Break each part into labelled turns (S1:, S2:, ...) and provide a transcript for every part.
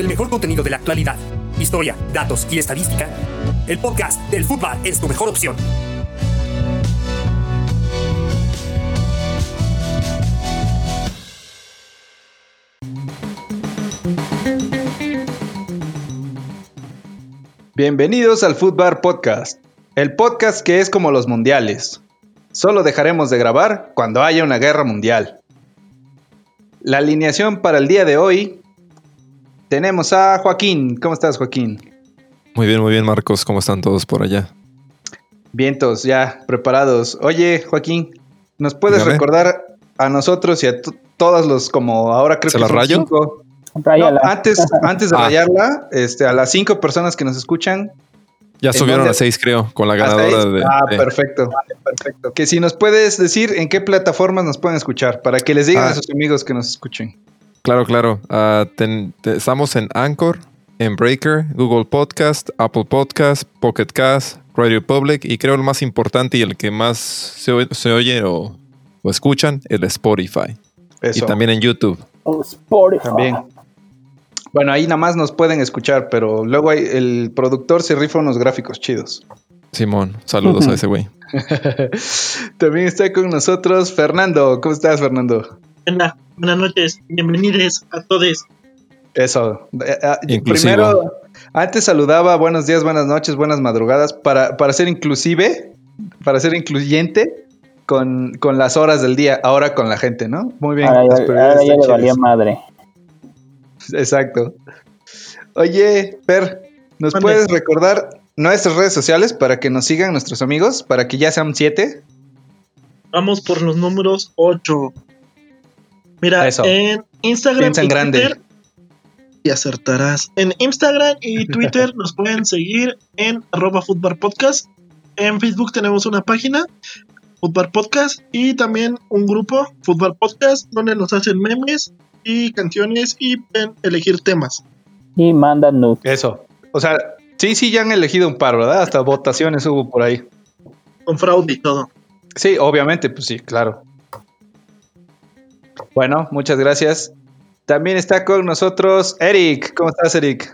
S1: el mejor contenido de la actualidad, historia, datos y estadística, el podcast del fútbol es tu mejor opción.
S2: Bienvenidos al Footbar Podcast, el podcast que es como los mundiales. Solo dejaremos de grabar cuando haya una guerra mundial. La alineación para el día de hoy tenemos a Joaquín. ¿Cómo estás, Joaquín?
S3: Muy bien, muy bien, Marcos. ¿Cómo están todos por allá?
S2: Vientos, ya preparados. Oye, Joaquín, ¿nos puedes recordar a nosotros y a todos los como ahora creo
S3: ¿Se
S2: que
S3: la
S2: son
S3: rayo?
S2: cinco? antes, antes de
S3: Ah.
S2: rayarla, este, a las cinco personas que nos escuchan,
S3: Ya
S2: ¿En
S3: subieron
S2: dónde?
S3: a seis, creo, con la
S2: ¿Hasta
S3: ganadora de.
S2: Ah,
S3: de-
S2: perfecto, perfecto. Que si nos puedes decir en qué plataformas nos pueden escuchar, para que les digan
S3: Ah.
S2: a sus amigos que nos escuchen.
S3: Claro, claro. Ah, ten- te- estamos en Anchor, en Breaker, Google Podcast, Apple Podcast, Pocket Cast, Radio Public y creo el más importante y el que más se, oye- se oye o, o escuchan, el Spotify.
S2: Eso.
S3: Y también en YouTube.
S4: Spotify.
S2: También. Bueno, ahí nada más nos pueden escuchar, pero luego hay, el productor se rifa unos gráficos chidos.
S3: Simón, saludos a ese güey.
S2: También está con nosotros Fernando. ¿Cómo estás, Fernando?
S5: Hola, buenas noches, bienvenidos a todos.
S2: Eso. Eh,
S3: Inclusivo.
S2: Primero, antes saludaba buenos días, buenas noches, buenas madrugadas, para, para ser inclusive, para ser incluyente con, con las horas del día, ahora con la gente, ¿no? Muy bien.
S4: Ahora, ahora ya le valía madre.
S2: Exacto. Oye, Per, ¿nos puedes recordar nuestras redes sociales para que nos sigan nuestros amigos, para que ya sean siete?
S5: Vamos por los números 8. Mira,
S2: Eso.
S5: en Instagram
S2: Piensa en
S5: y
S2: grande.
S5: Twitter y acertarás. En Instagram y Twitter nos pueden seguir en arroba Podcast. En Facebook tenemos una página, Footbar Podcast, y también un grupo, Footbar Podcast, donde nos hacen memes y canciones y pueden elegir temas.
S4: Y manda nudes.
S2: Eso. O sea, sí, sí, ya han elegido un par, ¿verdad? Hasta votaciones hubo por ahí.
S5: Con fraude y todo.
S2: Sí, obviamente, pues sí, claro. Bueno, muchas gracias. También está con nosotros Eric. ¿Cómo estás, Eric?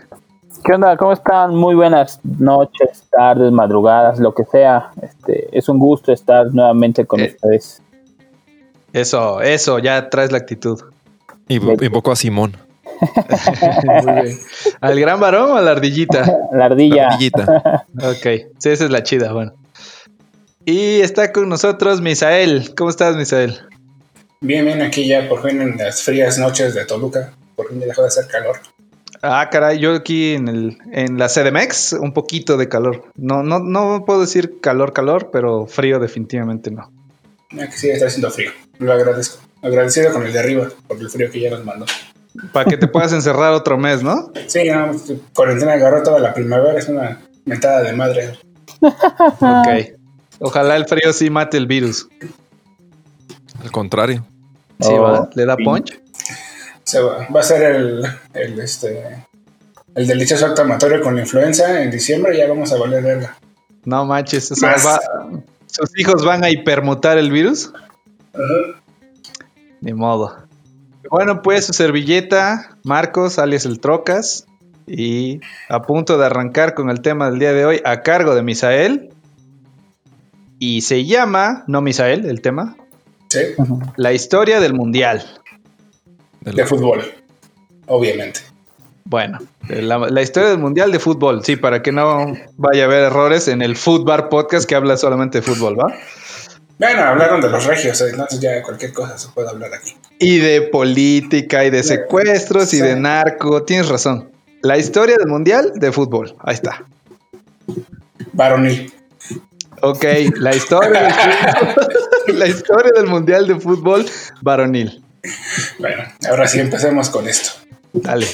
S4: ¿Qué onda? ¿Cómo están? Muy buenas noches, tardes, madrugadas, lo que sea. Este, es un gusto estar nuevamente con
S2: Eh.
S4: ustedes.
S2: Eso, eso, ya traes la actitud.
S3: Y invocó a Simón.
S2: Muy bien. ¿Al gran varón o a la ardillita?
S4: La ardilla.
S3: Ardillita.
S2: Ok, sí, esa es la chida, bueno. Y está con nosotros Misael. ¿Cómo estás, Misael?
S6: Bien, bien, aquí ya por fin en las frías noches de Toluca. Por fin ya dejó de hacer calor.
S2: Ah, caray, yo aquí en, el, en la CDMX, un poquito de calor. No, no, no puedo decir calor, calor, pero frío definitivamente no.
S6: Aquí sí está haciendo frío. Lo agradezco. Agradecido con el de arriba por el frío que ya nos mandó.
S2: Para que te puedas encerrar otro mes, ¿no?
S6: Sí, no, cuarentena agarró toda la primavera. Es una mentada de madre.
S2: Ok. Ojalá el frío sí mate el virus.
S3: Al contrario.
S2: Sí,
S4: Oh,
S2: va. ¿Le da punch?
S6: Se va, va a ser el, el, este, el delicioso acto amatorio con la influenza en diciembre. Ya vamos a valer verga.
S2: No manches. o sea,
S6: Más.
S2: va- ¿Sus hijos van a hipermutar el virus? Ni modo. Bueno, pues su servilleta, Marcos, alias el Trocas. Y a punto de arrancar con el tema del día de hoy, a cargo de Misael. Y se llama, no Misael, el tema,
S6: Sí,
S2: la historia del mundial.
S6: De fútbol. Obviamente.
S2: Bueno, la, la historia del mundial de fútbol, sí, para que no vaya a haber errores en el Footbar Podcast que habla solamente de fútbol, ¿va?
S6: Bueno, hablaron de los regios, entonces ya cualquier cosa se puede hablar aquí.
S2: Y de política y de secuestros y de narco, tienes razón. La historia del mundial de fútbol, ahí está.
S6: Varonil.
S2: Ok, la historia del, fútbol- la historia del mundial de fútbol varonil.
S6: Bueno, ahora sí empecemos con esto.
S2: Dale.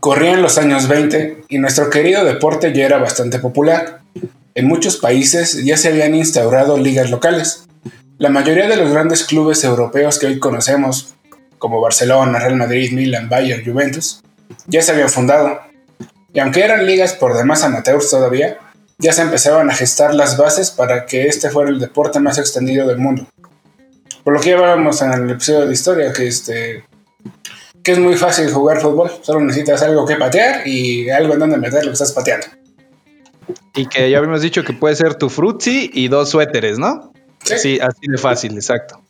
S6: Corrían los años 20 y nuestro querido deporte ya era bastante popular. En muchos países ya se habían instaurado ligas locales. La mayoría de los grandes clubes europeos que hoy conocemos, como Barcelona, Real Madrid, Milan, Bayern, Juventus, ya se habían fundado. Y aunque eran ligas por demás amateurs todavía, ya se empezaban a gestar las bases para que este fuera el deporte más extendido del mundo. Por lo que ya hablábamos en el episodio de historia, que este, que es muy fácil jugar fútbol. Solo necesitas algo que patear y algo en donde meter lo que estás pateando.
S2: Y que ya habíamos dicho que puede ser tu frutzi y dos suéteres, ¿no?
S6: Sí.
S2: Sí, así de fácil, exacto.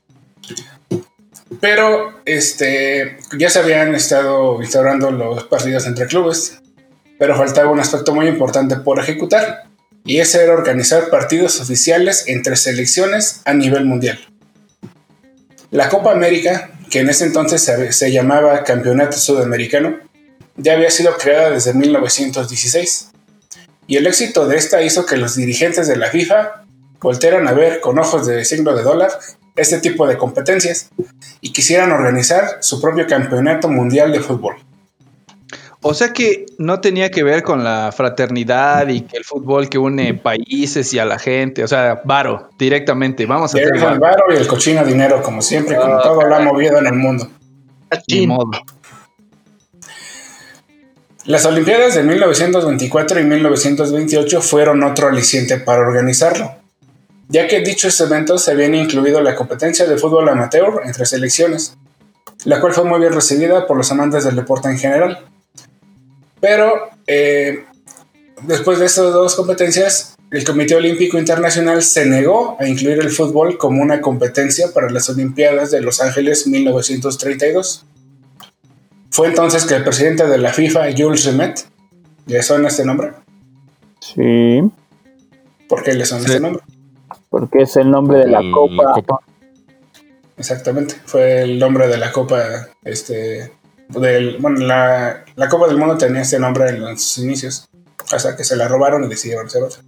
S6: Pero este, ya se habían estado instaurando los partidos entre clubes, pero faltaba un aspecto muy importante por ejecutar, y ese era organizar partidos oficiales entre selecciones a nivel mundial. La Copa América, que en ese entonces se, llamaba Campeonato Sudamericano, ya había sido creada desde 1916, y el éxito de esta hizo que los dirigentes de la FIFA voltearan a ver con ojos de signo de dólar este tipo de competencias y quisieran organizar su propio campeonato mundial de fútbol.
S2: O sea que no tenía que ver con la fraternidad y que el fútbol que une países y a la gente, o sea, varo, directamente. Vamos a hacer
S6: el
S2: varo.
S6: y el cochino dinero, como siempre, como
S2: Ah,
S6: todo lo ha movido en el mundo.
S2: Ni modo.
S6: Las Olimpiadas de 1924 y 1928 fueron otro aliciente para organizarlo, ya que en dichos eventos se habían incluido la competencia de fútbol amateur entre selecciones, la cual fue muy bien recibida por los amantes del deporte en general. Pero eh, después de estas dos competencias, el Comité Olímpico Internacional se negó a incluir el fútbol como una competencia para las Olimpiadas de Los Ángeles 1932. Fue entonces que el presidente de la FIFA, Jules Rimet, ¿le suena este nombre?
S4: Sí,
S6: ¿Por qué le suena
S3: Sí.
S6: este nombre?
S4: porque es el nombre de la copa.
S3: copa.
S6: Exactamente, fue el nombre de la Copa, este, del, bueno, la, la Copa del Mundo tenía este nombre en los inicios, hasta que se la robaron y decidieron hacer otra.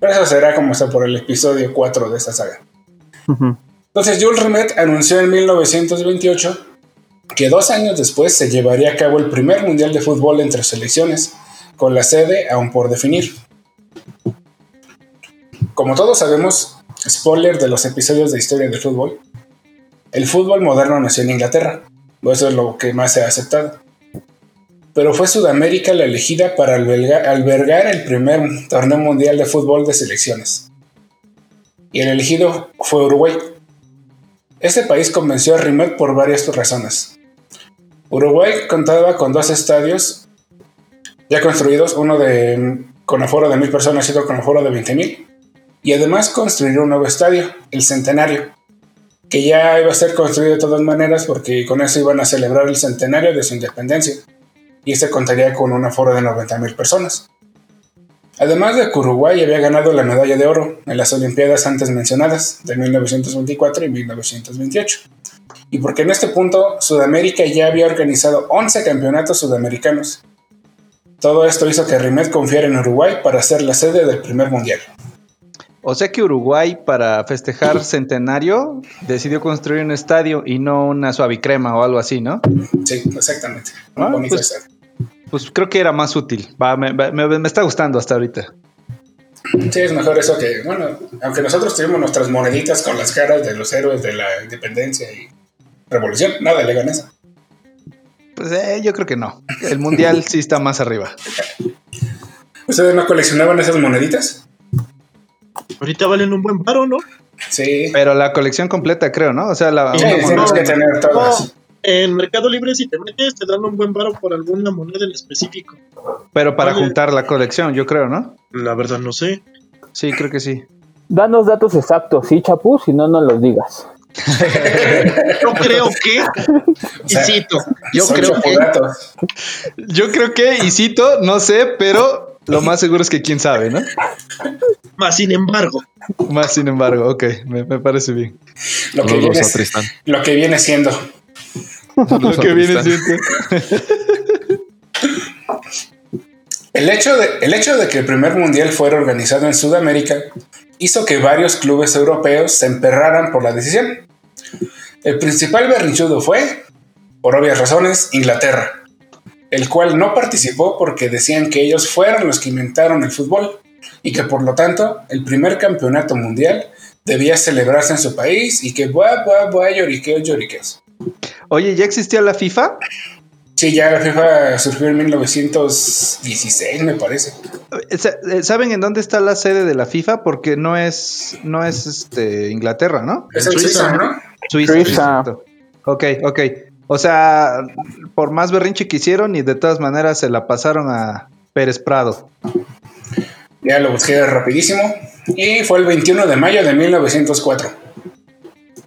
S6: Pero eso será como está por el episodio 4 de esta saga. Entonces Jules Rimet anunció en 1928 que dos años después se llevaría a cabo el primer Mundial de Fútbol entre selecciones, con la sede aún por definir. Como todos sabemos, spoiler de los episodios de historia del fútbol, el fútbol moderno nació en Inglaterra, eso es lo que más se ha aceptado. Pero fue Sudamérica la elegida para alberga- albergar el primer torneo mundial de fútbol de selecciones. Y el elegido fue Uruguay. Este país convenció a Rimet por varias razones. Uruguay contaba con dos estadios ya construidos, uno con aforo de mil personas y otro con aforo de 20 mil. Y además construir un nuevo estadio, el Centenario, que ya iba a ser construido de todas maneras porque con eso iban a celebrar el centenario de su independencia. Y este contaría con un aforo de 90 mil personas. Además de que Uruguay había ganado la medalla de oro en las Olimpiadas antes mencionadas, de 1924 y 1928. Y porque en este punto Sudamérica ya había organizado 11 campeonatos sudamericanos. Todo esto hizo que Rimet confiara en Uruguay para ser la sede del primer mundial.
S2: O sea que Uruguay, para festejar centenario, decidió construir un estadio y no una suavicrema o algo así, ¿no?
S6: Sí, exactamente.
S2: Ah,
S6: Un bonito
S2: pues-
S6: estadio.
S2: Pues creo que era más útil. Va, me, me- me- me está gustando hasta ahorita.
S6: Sí, es mejor eso que, bueno, aunque nosotros tuvimos nuestras moneditas con las caras de los héroes de la independencia y revolución, nada le gana eso.
S2: Pues eh, yo creo que no. El mundial sí está más arriba.
S6: ¿Ustedes no coleccionaban esas moneditas?
S5: Ahorita valen un buen paro, ¿no?
S6: Sí.
S2: Pero la colección completa, creo, ¿no? O sea, la,
S6: Sí, tienes
S2: moneda-
S6: que tener todas.
S5: En Mercado Libre, si te metes, te dan un buen paro por alguna moneda en específico.
S2: pero para
S5: Oye.
S2: juntar la colección, yo creo, ¿no?
S5: La verdad, no sé.
S2: Sí, creo que sí.
S4: Danos datos exactos, sí, Chapu, si no, no los digas.
S5: Yo creo que. Y cito.
S2: yo creo que-. Yo creo que, y cito, no sé, pero lo más seguro es que quién sabe, ¿no?
S5: Más sin embargo,
S2: Más sin embargo, ok, me, me parece bien.
S6: Lo que, viene, lo que viene siendo.
S2: Lo que viene siendo.
S6: El hecho, de, el hecho de que el primer mundial fuera organizado en Sudamérica hizo que varios clubes europeos se emperraran por la decisión. El principal berrinchudo fue, por obvias razones, Inglaterra, el cual no participó porque decían que ellos fueron los que inventaron el fútbol y que por lo tanto el primer campeonato mundial debía celebrarse en su país y que buah, buah, buah, lloriqueos, lloriqueos.
S2: Oye, ¿ya existía la FIFA?
S6: Sí, ya la FIFA surgió en 1916, me parece.
S2: Eh, eh, ¿Saben en dónde está la sede de la FIFA? Porque no es, no es este, Inglaterra, ¿no?
S6: Es en
S5: Suiza,
S6: Suiza, ¿no?
S2: Suiza.
S4: Suiza.
S2: Ok, ok. O sea, por más berrinche que hicieron y de todas maneras se la pasaron a Pérez Prado.
S6: Ya lo busqué rapidísimo. Y fue el 21 de mayo de 1904.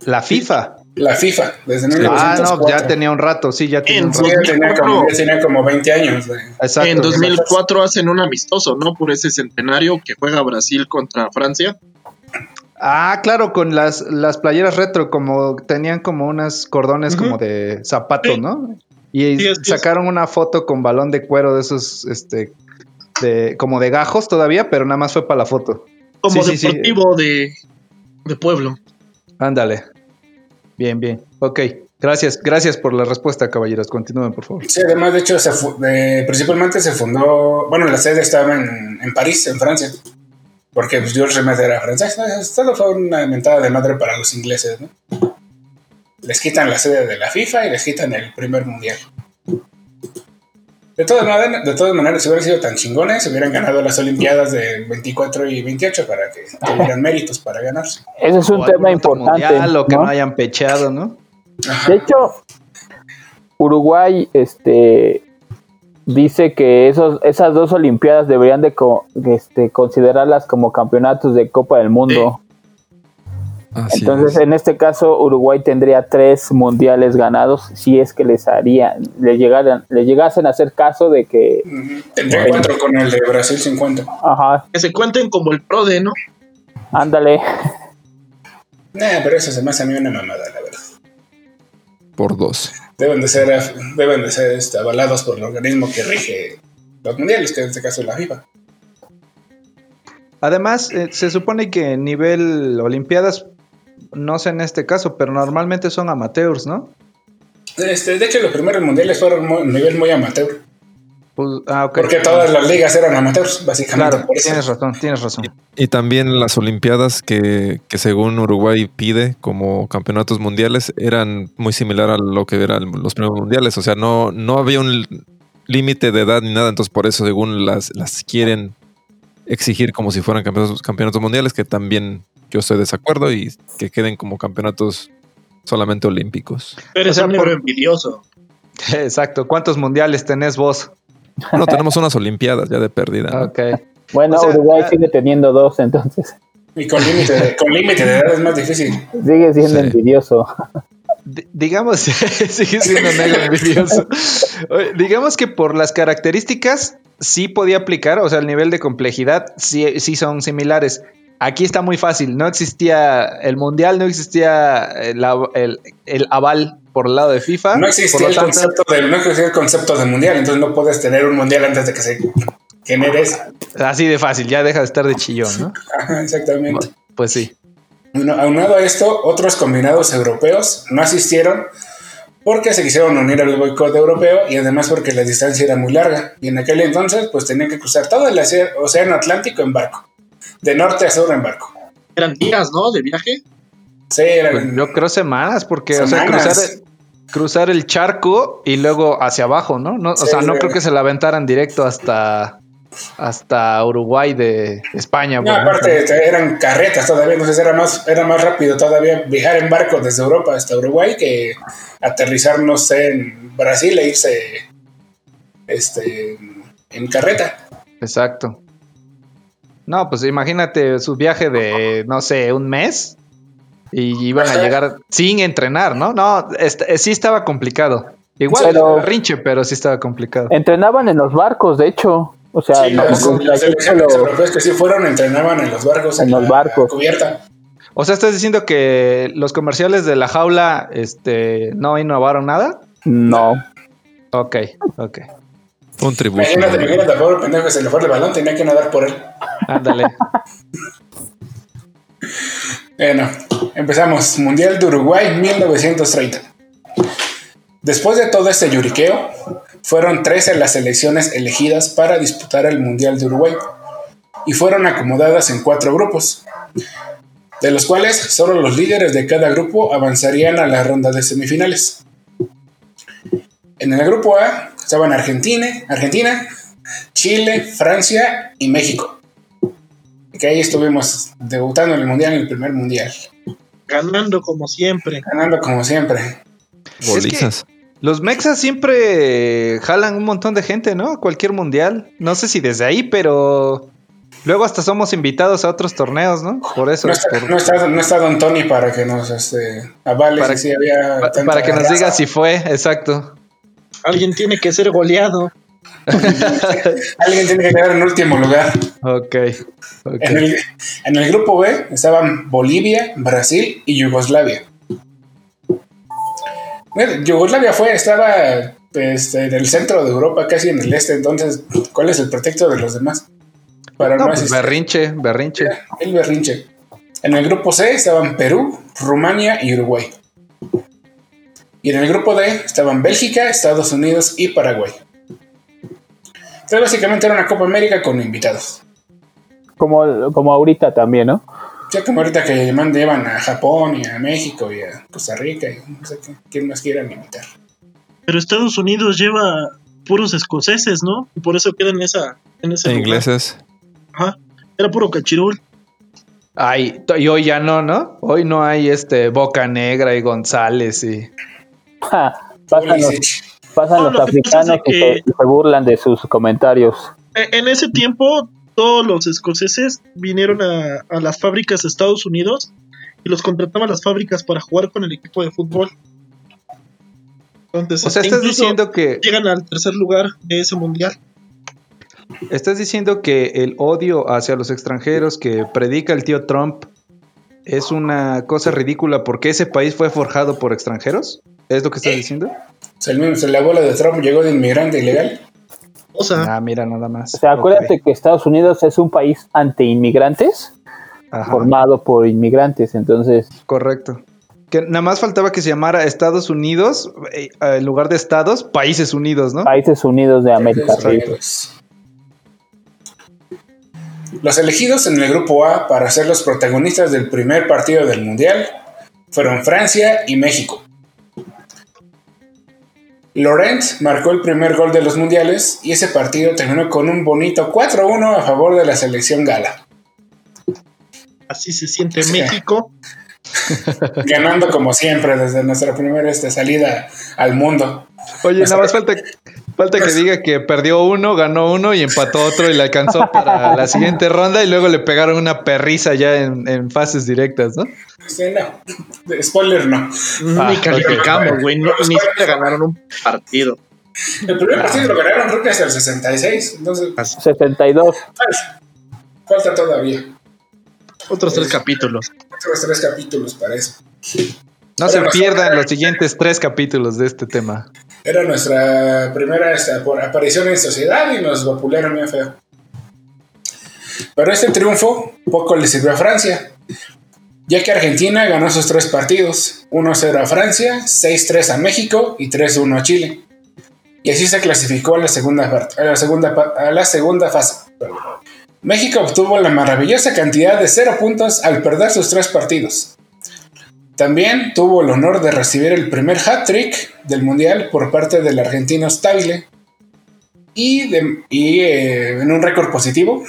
S2: La FIFA.
S6: La FIFA, desde
S2: Ah,
S6: 1904.
S2: no, ya tenía un rato, sí, ya tenía
S5: En
S2: un rato.
S6: ya tenía como, ya tenía como 20 años. güey.
S2: Exacto.
S5: en 2004 hacen un amistoso, ¿no? Por ese centenario que juega Brasil contra Francia.
S2: Ah, claro, con las, las playeras retro, como tenían como unos cordones como de zapato,
S5: Sí.
S2: ¿no? Y
S5: Sí, así es.
S2: sacaron una foto con balón de cuero de esos, este, de, como de gajos todavía, pero nada más fue para la foto.
S5: Como
S2: Sí, sí, sí.
S5: deportivo de, de pueblo.
S2: Ándale. Bien, bien. Ok. Gracias, gracias por la respuesta, caballeros. Continúen, por favor.
S6: Sí, además, de hecho, se principalmente se fundó. Bueno, la sede estaba en, en París, en Francia. Porque pues, Georges Lemaitre era francés. Esto fue una mentada de madre para los ingleses, ¿no? Les quitan la sede de la FIFA y les quitan el primer mundial. De todas, maneras, de todas maneras, si hubieran sido tan chingones, hubieran ganado las Olimpiadas de 24 y 28 para que tuvieran méritos para ganarse.
S4: Ese es un
S2: O
S4: tema importante.
S2: mundial, o que
S4: ¿no?
S2: no hayan pecheado, ¿no?
S4: De hecho, Uruguay este, dice que esos, esas dos Olimpiadas deberían de co- este, considerarlas como campeonatos de Copa del Mundo.
S3: Así
S4: Entonces,
S3: es.
S4: en este caso, Uruguay tendría tres mundiales ganados si es que les harían, le llegaran, le llegasen a hacer caso de que.
S6: Tendría cuatro con el de Brasil 50.
S4: ajá,
S5: Que se cuenten como el PRODE, ¿no?
S4: ándale,
S6: Nah, pero eso se me hace a mí una mamada, la verdad.
S3: Por dos.
S6: deben de ser, deben de ser este, avalados por el organismo que rige los mundiales, que en este caso es la FIFA.
S2: Además, eh, se supone que en nivel Olimpiadas, no sé en este caso, pero normalmente son amateurs, ¿no?
S6: Este, de hecho, los primeros mundiales fueron a nivel muy amateur,
S2: Pues, ah,
S6: porque todas las ligas eran amateurs, básicamente.
S2: Claro,
S6: por eso.
S2: tienes razón, tienes razón.
S3: Y también las Olimpiadas que, que según Uruguay pide como campeonatos mundiales eran muy similar a lo que eran los primeros mundiales. O sea, no, no había un límite de edad ni nada. Entonces por eso según las, las quieren exigir como si fueran campeonatos, campeonatos mundiales, que también yo estoy de desacuerdo y que queden como campeonatos solamente olímpicos.
S5: Eres
S2: O sea,
S5: un negro envidioso.
S2: Exacto. ¿Cuántos mundiales tenés vos?
S3: No, tenemos unas Olimpiadas ya de pérdida. ¿no?
S2: Ok.
S4: bueno,
S2: O sea,
S4: Uruguay
S2: ah-
S4: sigue teniendo dos, entonces
S6: Y con límite de, con límite de edad es más difícil.
S4: sigue siendo
S3: Sí.
S4: envidioso.
S2: D- digamos, sigue siendo negro envidioso. Digamos que por las características sí podía aplicar, o sea, el nivel de complejidad sí, sí son similares. Aquí está muy fácil, no existía el mundial, no existía el, el- el aval por el lado de FIFA.
S6: No existía el
S2: tanto,
S6: concepto de, no existía el concepto de mundial, entonces no puedes tener un mundial antes de que se genere eso.
S2: así de fácil, ya deja de estar de chillón, ¿no?
S6: Ajá, exactamente.
S2: Pues sí.
S6: Bueno, aunado a esto, otros combinados europeos no asistieron porque se quisieron unir al boicot europeo y además porque la distancia era muy larga. Y en aquel entonces, pues tenían que cruzar todo el océ- océano Atlántico en barco, de norte a sur en barco.
S5: Eran días, ¿no? De viaje.
S6: Sí, era-
S2: Pues yo creo semanas, porque, o sea, cruzar, cruzar el charco y luego hacia abajo, ¿no? no o
S6: Sí,
S2: sea, no creo que se la aventaran directo hasta, hasta Uruguay de España.
S6: No, aparte este, eran carretas todavía, entonces era más, era más rápido todavía viajar en barco desde Europa hasta Uruguay que aterrizar, no sé, en Brasil e irse este, en carreta.
S2: Exacto. No, pues imagínate su viaje de, no sé, un mes y iban a llegar sin entrenar, ¿no? No, est- eh, sí estaba complicado. Igual
S4: Pero-
S2: rinche, pero sí estaba complicado.
S4: Entrenaban en los barcos, de hecho. O sea,
S6: Sí,
S4: no-
S6: las,
S4: no-
S6: selecciones
S4: solo-
S6: europeas que sí fueron entrenaban en los barcos.
S4: En los
S6: la
S4: barcos.
S6: Cubierta.
S2: O sea, estás diciendo que los comerciales de la jaula este, no innovaron nada.
S4: no.
S2: Ok, ok.
S3: Un tributo.
S6: Imagínate, imagínate, pobre pendejo que se le fue el balón, tenía que nadar por él.
S2: Ándale.
S6: Bueno, empezamos. Mundial de Uruguay 1930. Después de todo este lloriqueo, fueron 13 las selecciones elegidas para disputar el Mundial de Uruguay y fueron acomodadas en cuatro grupos, de los cuales solo los líderes de cada grupo avanzarían a la ronda de semifinales. En el grupo A estaban Argentina, Argentina, Chile, Francia y México. Que ahí estuvimos debutando en el Mundial, en el primer Mundial.
S5: Ganando como siempre.
S6: Ganando como siempre.
S3: Golizas.
S2: Los mexas siempre jalan un montón de gente, ¿no? Cualquier mundial. No sé si desde ahí, pero luego hasta somos invitados a otros torneos, ¿no? Por eso.
S6: No está,
S2: por-
S6: no está- no está Don Tony para que nos este, avale
S2: Para-
S6: si había
S2: para que nos
S6: raza.
S2: diga si fue, exacto.
S5: Alguien tiene que ser goleado.
S6: Alguien tiene que quedar en último lugar.
S2: Ok. ok.
S6: En el, en el grupo B estaban Bolivia, Brasil y Yugoslavia. Yugoslavia fue, estaba este, en el centro de Europa, casi en el este, entonces, ¿cuál es el pretexto de los demás? Para
S2: No,
S6: no,
S2: pues berrinche, berrinche.
S6: El berrinche. En el grupo C estaban Perú, Rumania y Uruguay. Y en el grupo D estaban Bélgica, Estados Unidos y Paraguay. Entonces básicamente era una Copa América con invitados.
S4: Como, como ahorita también, ¿no?
S6: Ya como ahorita que llevan a Japón y a México y a Costa Rica y no sé qué, quién más quieran invitar.
S5: Pero Estados Unidos lleva puros escoceses, ¿no? Y por eso queda en esa. En ese
S3: ingleses.
S5: Ajá. Era puro cachirul.
S2: Ay, y hoy ya no, ¿no? Hoy no hay este Boca Negra y González y.
S4: Ja,
S6: Pulisic.
S4: Pasan
S5: No,
S4: los
S5: lo que pasa es de
S4: africanos
S5: que-
S4: se, burlan de sus comentarios.
S5: E- En ese tiempo, todos los escoceses vinieron a, a las fábricas de Estados Unidos y los contrataban las fábricas para jugar con el equipo de fútbol. Entonces,
S2: O sea, estás
S5: incluso
S2: diciendo que
S5: llegan al tercer lugar de ese mundial.
S2: estás diciendo que el odio hacia los extranjeros que predica el tío Trump es una cosa ridícula porque ese país fue forjado por extranjeros. ¿Es lo que estás diciendo?
S6: O sea, el bola de Trump llegó de inmigrante ilegal.
S5: O sea,
S2: Ah, mira nada más.
S4: O sea, acuérdate que Estados Unidos es un país anti-inmigrantes,
S2: Ajá,
S4: formado por inmigrantes, entonces
S2: correcto. Que nada más faltaba que se llamara Estados Unidos eh, en lugar de Estados, Países Unidos, ¿no?
S4: Países Unidos de América.
S6: Unidos. Los elegidos en el grupo A para ser los protagonistas del primer partido del Mundial fueron Francia y México. Laurent marcó el primer gol de los mundiales y ese partido terminó con un bonito 4-1 a favor de la selección gala,
S5: así se siente
S6: Sí.
S5: México.
S6: ganando como siempre desde nuestra primera este, salida al mundo.
S2: Oye, nada más falta, falta que diga que perdió uno, ganó uno y empató otro y le alcanzó para la siguiente ronda y luego le pegaron una perriza ya en, en fases directas, ¿no?
S6: Sí, no, spoiler no.
S2: Ah,
S5: ni calificamos, güey. no- ni siquiera ganaron un partido.
S6: El primer partido lo ganaron creo que hasta el 66, entonces
S4: 62.
S6: falta, falta todavía.
S5: Otros tres capítulos.
S6: Otros tres capítulos para eso.
S2: No se pierdan los siguientes tres capítulos de este tema.
S6: Era nuestra primera esta, por aparición en sociedad y nos vapulearon bien feo. Pero este triunfo poco le sirvió a Francia, ya que Argentina ganó sus tres partidos: 1-0 a Francia, 6-3 a México y 3-1 a Chile. Y así se clasificó a la segunda, a la segunda, a la segunda fase. México obtuvo la maravillosa cantidad de 0 puntos al perder sus tres partidos. También tuvo el honor de recibir el primer hat-trick del Mundial por parte del argentino Stabile. Y, de- y, eh, en un récord positivo,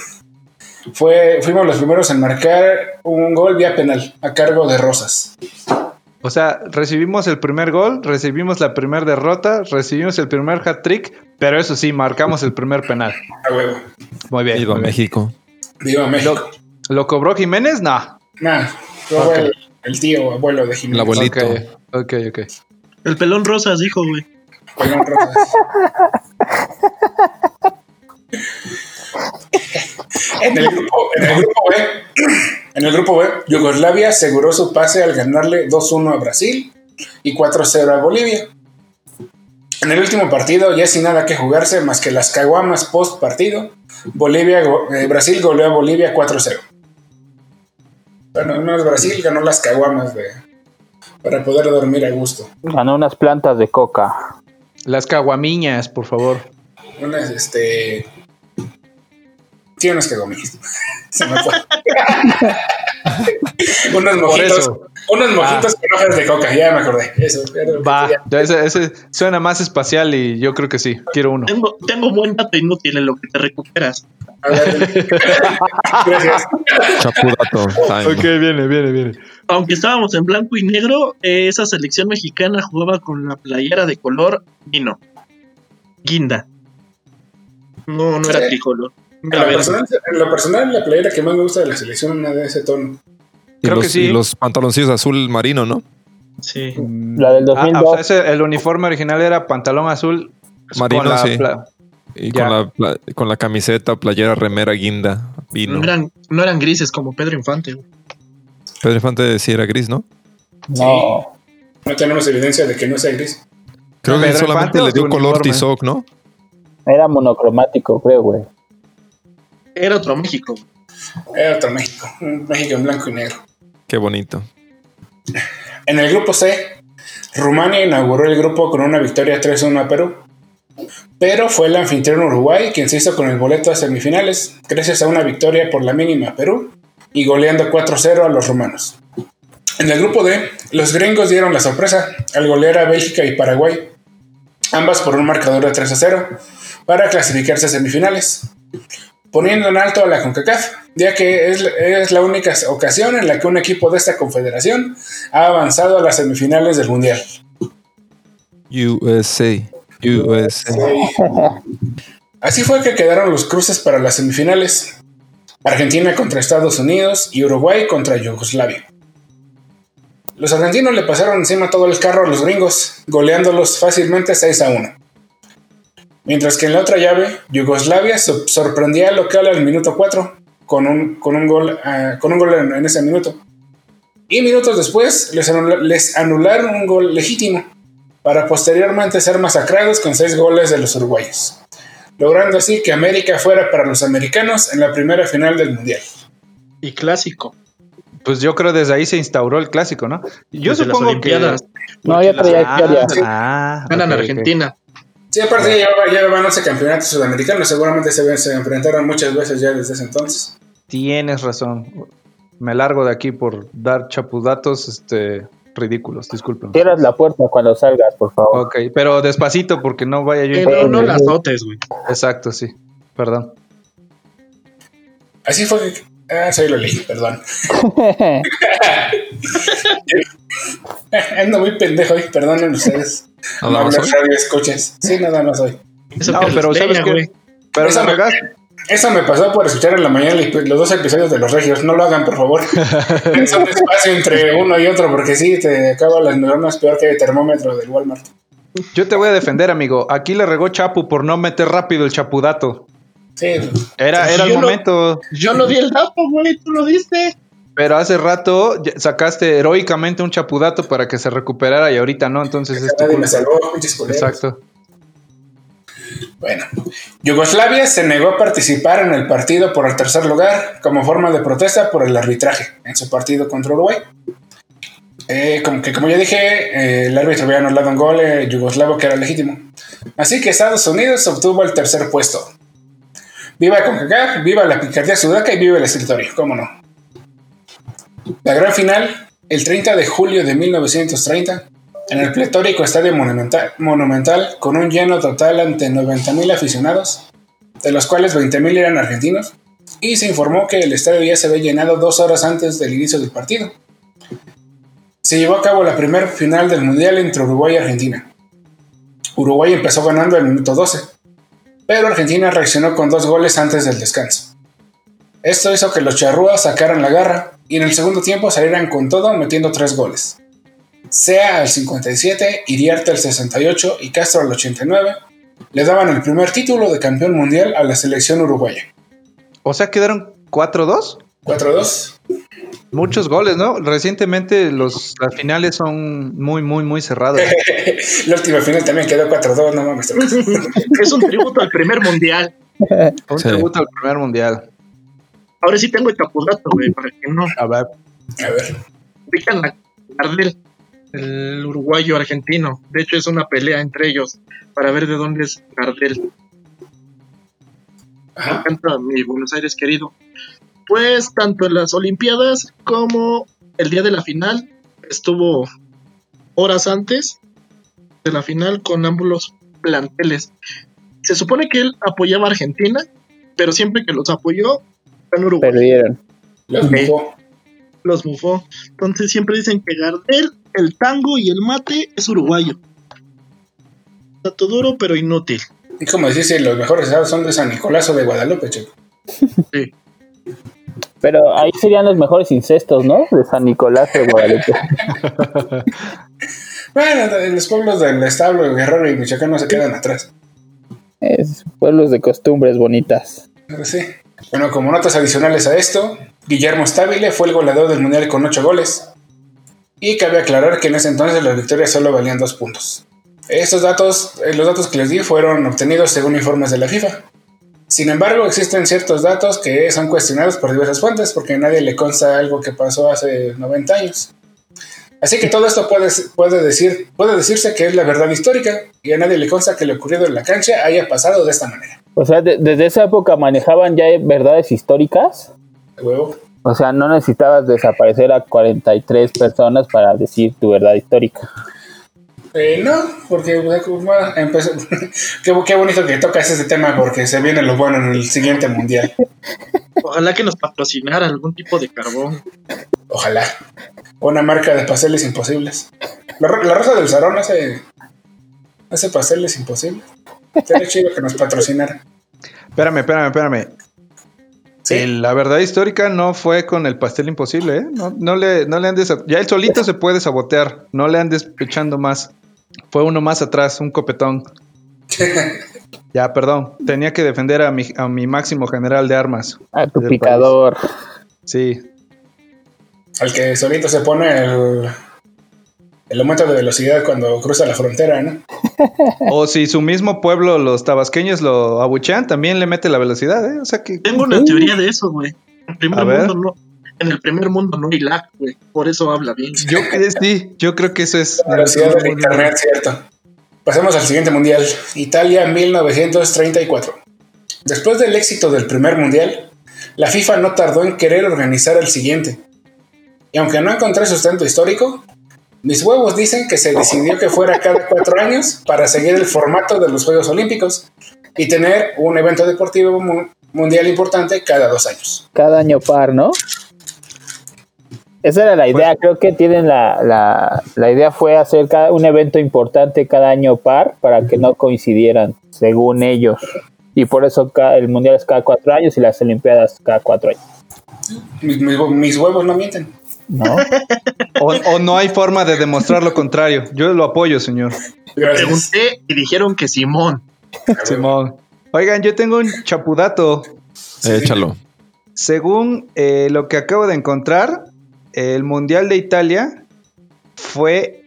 S6: fue, fuimos los primeros en marcar un gol vía penal a cargo de Rosas.
S2: O sea, recibimos el primer gol, recibimos la primera derrota, recibimos el primer hat trick, pero eso sí, marcamos el primer penal.
S6: A huevo.
S2: Muy bien.
S3: Viva
S2: muy bien.
S3: México.
S6: Viva México.
S2: ¿Lo cobró Jiménez? No.
S6: Nah, fue
S2: Ok.
S6: el, el tío abuelo de Jiménez.
S3: El abuelito.
S2: Ok, ok, ok.
S5: El pelón rosas dijo, güey.
S6: Pelón Rosas. en, el grupo, en el grupo B, en el grupo B, Yugoslavia aseguró su pase al ganarle 2-1 a Brasil y 4-0 a Bolivia. En el último partido, ya sin nada que jugarse más que las caguamas post partido, Bolivia, eh, Brasil goleó a Bolivia 4-0. Bueno, no es Brasil, ganó las caguamas de, para poder dormir a gusto.
S4: Ganó unas plantas de coca.
S2: Las caguamiñas, por favor.
S6: Unas, este. Sí, unas caguamas. Se me fue. unos
S2: Por
S6: mojitos. Unos mojitos con hojas de coca, ya me acordé. Eso.
S2: Va, ese, ese suena más espacial y yo creo que sí, quiero uno.
S5: Tengo, tengo buen dato inútil en lo que te recuperas.
S6: A ver, Gracias.
S3: Chapudato.
S2: Ok, viene, viene, viene.
S5: Aunque estábamos en blanco y negro, eh, esa selección mexicana jugaba con la playera de color vino. Guinda. No, no era
S6: Sí.
S5: tricolor.
S6: En
S5: verde.
S6: personal, en lo personal, la playera que más me gusta de la selección es una de ese tono.
S3: Y
S2: Creo
S3: los,
S2: que sí.
S3: y los pantaloncillos azul marino, ¿no?
S5: Sí.
S4: La del
S2: Ah,
S4: 2002.
S2: o sea, ese- el uniforme original era pantalón azul
S3: Marino,
S2: con la
S3: sí.
S2: pla-
S3: Y con la, pla- con la camiseta, playera, remera, guinda, vino.
S5: No eran, no eran grises como Pedro Infante. güey.
S3: Pedro Infante sí era gris, ¿no?
S4: No.
S6: No tenemos evidencia de que no sea gris.
S3: Creo que
S2: Pedro
S3: solamente
S2: Infante
S3: le dio color
S2: uniforme?
S3: tizoc, ¿no?
S4: Era monocromático, creo, güey.
S5: Era otro México.
S6: Era otro México. Un México en blanco y negro.
S3: Qué bonito.
S6: En el grupo C, Rumania inauguró el grupo con una victoria 3-1 a Perú. Pero fue el anfitrión Uruguay quien se hizo con el boleto a semifinales, gracias a una victoria por la mínima a Perú y goleando 4-0 a los rumanos. En el grupo D, los gringos dieron la sorpresa al golear a Bélgica y Paraguay, ambas por un marcador de 3-0, para clasificarse a semifinales, poniendo en alto a la CONCACAF, ya que es, es la única ocasión en la que un equipo de esta confederación ha avanzado a las semifinales del Mundial.
S3: USA. USA.
S6: Así fue que quedaron los cruces para las semifinales. Argentina contra Estados Unidos y Uruguay contra Yugoslavia. Los argentinos le pasaron encima todo el carro a los gringos, goleándolos fácilmente 6 a 1. Mientras que en la otra llave, Yugoslavia so- sorprendía al local al minuto 4 con un, con un gol, ah, con un gol en, en ese minuto. Y minutos después les, anula- les anularon un gol legítimo para posteriormente ser masacrados con 6 goles de los uruguayos logrando así que América fuera para los americanos en la primera final del Mundial.
S5: Y clásico.
S2: Pues yo creo desde ahí se instauró el clásico, ¿no? Yo
S5: Desde
S2: supongo que...
S4: No, ya traía
S2: Ah, ah, ok.
S6: Sí, aparte ya ya llevaban 11 campeonatos sudamericanos, seguramente se, se enfrentaron muchas veces ya desde ese entonces.
S2: Tienes razón. Me largo de aquí por dar chapudatos este, ridículos, disculpen.
S4: Cierras la puerta cuando salgas, por favor.
S2: Ok, pero despacito porque no vaya yo...
S5: Que no, no las azotes, güey.
S2: Exacto, sí. Perdón.
S6: Así fue que... Ah, soy lo leí, perdón. Ando muy pendejo hoy, perdonen ustedes.
S3: Nada
S6: No
S3: más hoy.
S6: radio escuchas. Sí, nada más hoy.
S5: Eso
S2: No, pero ¿sabes
S5: leña,
S2: qué? Pero
S6: Esa me-. Eso me pasó por escuchar en la mañana el- los dos episodios de Los Regios. No lo hagan, por favor. Es un espacio entre uno y otro, porque sí, te acaban las neuronas peor que el termómetro del Walmart.
S2: Yo te voy a defender, amigo. Aquí le regó Chapu por no meter rápido el chapudato.
S6: Sí,
S2: Era, era el momento.
S5: Yo no di el dato, güey. Tú lo diste.
S2: Pero hace rato sacaste heroicamente un chapudato para que se recuperara y ahorita no, entonces es tu culpa.
S6: salvó.
S2: Exacto.
S6: Bueno, Yugoslavia se negó a participar en el partido por el tercer lugar como forma de protesta por el arbitraje en su partido contra Uruguay. Eh, como que como ya dije, eh, el árbitro había anulado un gol eh, yugoslavo que era legítimo. Así que Estados Unidos obtuvo el tercer puesto. Viva CONCACAF, viva la picardía sudaca y viva el escritorio, cómo no. La gran final, el 30 de julio de 1930, en el pletórico Estadio Monumental, Monumental con un lleno total ante 90.000 aficionados, de los cuales 20.000 eran argentinos, y se informó que el estadio ya se había llenado dos horas antes del inicio del partido. Se llevó a cabo la primera final del Mundial entre Uruguay y Argentina. Uruguay empezó ganando al minuto 12, pero Argentina reaccionó con dos goles antes del descanso. Esto hizo que los charrúas sacaran la garra y en el segundo tiempo salieran con todo metiendo tres goles. Sea al 57, Iriarte al 68 y Castro al 89 le daban el primer título de campeón mundial a la selección uruguaya.
S2: O sea, quedaron 4-2.
S6: 4-2.
S2: Muchos goles, ¿no? Recientemente los, las finales son muy, muy, muy cerradas.
S6: La última final también quedó 4-2, no mames.
S5: Es un tributo al primer mundial.
S2: Un
S3: Sí.
S2: tributo al primer mundial.
S5: Ahora sí tengo el chapudato, güey, para que no.
S2: A ver.
S6: A ver.
S5: Ubican la Gardel, el uruguayo argentino. De hecho, es una pelea entre ellos para ver de dónde es Gardel. Me encanta mi Buenos Aires querido. Pues tanto en las Olimpiadas como el día de la final, estuvo horas antes de la final con ambos planteles. Se supone que él apoyaba a Argentina, pero siempre que los apoyó, en Uruguay.
S4: Perdieron.
S6: Los
S5: Ok.
S6: mufó.
S5: Los mufó. Entonces siempre dicen que Gardel, el tango y el mate es uruguayo. Dato duro, pero inútil.
S6: Y como decís, los mejores estados son de San Nicolás o de Guadalupe, chico.
S4: Pero ahí serían los mejores incestos, ¿no? De San Nicolás de Guadalupe.
S6: Bueno, los pueblos del establo, Guerrero y Michoacán no se quedan atrás.
S4: Es pueblos de costumbres bonitas.
S6: Pero sí. Bueno, como notas adicionales a esto, Guillermo Stabile fue el goleador del Mundial con 8 goles. Y cabe aclarar que en ese entonces las victorias solo valían 2 puntos. Estos datos, eh, los datos que les di fueron obtenidos según informes de la FIFA. Sin embargo, existen ciertos datos que son cuestionados por diversas fuentes porque nadie le consta algo que pasó hace 90 años. Así que todo esto puede, puede, decir, puede decirse que es la verdad histórica y a nadie le consta que lo ocurrido en la cancha haya pasado de esta manera.
S4: O sea, de- desde esa época manejaban ya verdades históricas.
S6: De huevo.
S4: O sea, no necesitabas desaparecer a 43 personas para decir tu verdad histórica.
S6: Eh, no, porque bueno, empezó- qué, qué bonito que tocas ese tema porque se viene lo bueno en el siguiente mundial.
S5: Ojalá que nos patrocinara algún tipo de carbón.
S6: Ojalá. Una marca de pasteles imposibles. La, Ro- la Rosa del Sarón hace, hace pasteles imposibles. Sería chido que nos patrocinara.
S2: Espérame, espérame, espérame.
S6: Sí.
S2: El- la verdad histórica no fue con el pastel imposible, ¿eh? No, no le, no le andes. a- ya él solito se puede sabotear. No le andes echando más. Fue uno más atrás, un copetón. ya, perdón. Tenía que defender a mi, a mi máximo general de armas.
S4: A tu picador.
S2: Sí.
S6: Al que solito se pone el, el aumento de velocidad cuando cruza la frontera, ¿no?
S2: O si su mismo pueblo, los tabasqueños, lo abuchean, también le mete la velocidad, ¿eh? O sea que.
S5: Tengo una teoría de eso, güey. En, primer
S2: A ver.
S5: mundo no- en el primer mundo no hay lag, güey. Por eso habla bien.
S2: Yo que sí, yo creo que eso es.
S6: La velocidad del internet, cierto. Pasemos al siguiente mundial. Italia 1934. Después del éxito del primer mundial, la FIFA no tardó en querer organizar el siguiente. Y aunque no encontré sustento histórico, mis huevos dicen que se decidió que fuera cada cuatro años para seguir el formato de los Juegos Olímpicos y tener un evento deportivo mu- mundial importante cada dos años.
S4: Cada año par, ¿no? Esa era la idea. Creo que tienen la, la, la idea fue hacer cada, un evento importante cada año par para que no coincidieran, según ellos. Y por eso el mundial es cada cuatro años y las olimpiadas cada cuatro años.
S6: Mis, mis- mis huevos no mienten.
S4: ¿No?
S2: O, o no hay forma de demostrar lo contrario. Yo lo apoyo, señor.
S6: Gracias.
S5: Pregunté y dijeron que Simón.
S2: Simón. Oigan, yo tengo un chapudato.
S3: Échalo.
S2: Según eh, lo que acabo de encontrar, el Mundial de Italia fue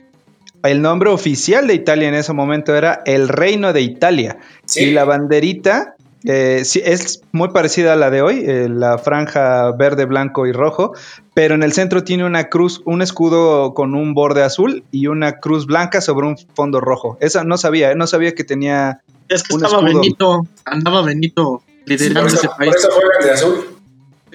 S2: el nombre oficial de Italia en ese momento era el Reino de Italia.
S6: Sí.
S2: Y la banderita eh, sí, es muy parecida a la de hoy, eh, la franja verde, blanco y rojo, pero en el centro tiene una cruz, un escudo con un borde azul y una cruz blanca sobre un fondo rojo. Esa no sabía, no sabía que tenía...
S5: Es que
S2: Un
S5: estaba
S2: escudo.
S5: Benito, andaba Benito
S6: Sí,
S5: liderando
S6: eso,
S5: ese
S6: por
S5: país.
S6: eso azul.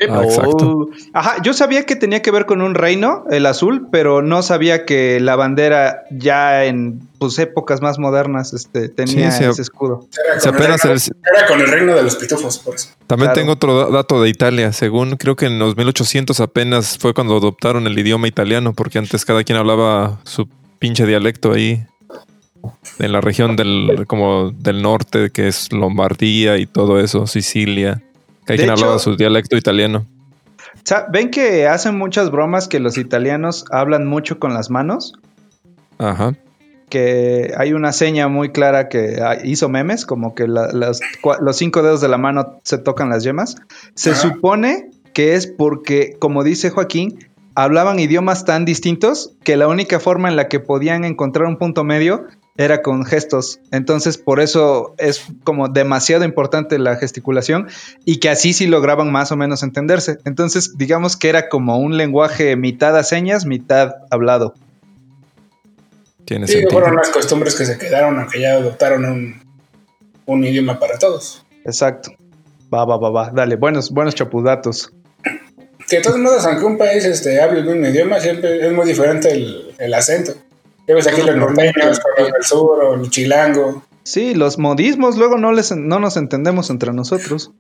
S3: Ah, exacto.
S2: Oh. Ajá, yo sabía que tenía que ver con un reino, el azul, pero no sabía que la bandera ya en pues, épocas más modernas este, tenía
S3: Sí,
S2: ese escudo.
S6: Era con, el
S3: apenas
S6: reino,
S3: el-
S6: era con el reino de los pitufos, por eso.
S3: También
S2: Claro.
S3: tengo otro da- dato de Italia. Según creo que en los 1800 apenas fue cuando adoptaron el idioma italiano, porque antes cada quien hablaba su pinche dialecto ahí. En la región del, como del norte, que es Lombardía y todo eso, Sicilia.
S2: De
S3: quien hablaba su dialecto italiano.
S2: ¿Ven que hacen muchas bromas que los italianos hablan mucho con las manos?
S3: Ajá.
S2: Que hay una seña muy clara que ah, hizo memes, como que la- las cua- los cinco dedos de la mano se tocan las yemas. Se
S6: Ajá.
S2: supone que es porque, como dice Joaquín, hablaban idiomas tan distintos que la única forma en la que podían encontrar un punto medio era con gestos. Entonces, por eso es como demasiado importante la gesticulación y que así sí lograban más o menos entenderse. Entonces, digamos que era como un lenguaje mitad a señas, mitad hablado.
S3: Tiene
S6: Sí,
S3: sentido.
S6: fueron las costumbres que se quedaron, aunque ya adoptaron un, un idioma para todos.
S2: Exacto. Va, va, va, va. Dale, buenos, buenos chapudatos.
S6: Que de todos modos, aunque un país este, hable el mismo idioma, siempre es muy diferente el, el acento. Ya ves aquí los norteños, los del sur, o el chilango.
S2: Sí, los modismos luego no, les, no nos entendemos entre nosotros.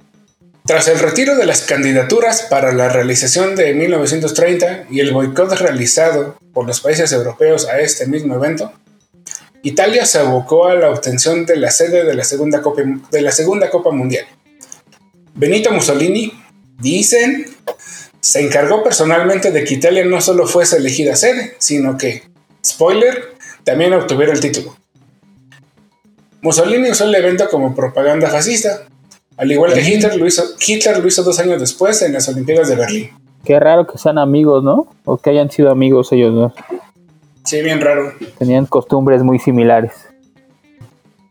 S6: Tras el retiro de las candidaturas para la realización de 1930 y el boicot realizado por los países europeos a este mismo evento, Italia se abocó a la obtención de la sede de la Segunda Copa, de la segunda Copa Mundial. Benito Mussolini, dicen, se encargó personalmente de que Italia no solo fuese elegida sede, sino que, spoiler, también obtuviera el título. Mussolini usó el evento como propaganda fascista, al igual que Hitler lo, hizo, Hitler lo hizo dos años después en las Olimpiadas de Berlín.
S4: Qué raro que sean amigos, ¿no? O que hayan sido amigos ellos dos.
S6: Sí, bien raro.
S4: Tenían costumbres muy similares.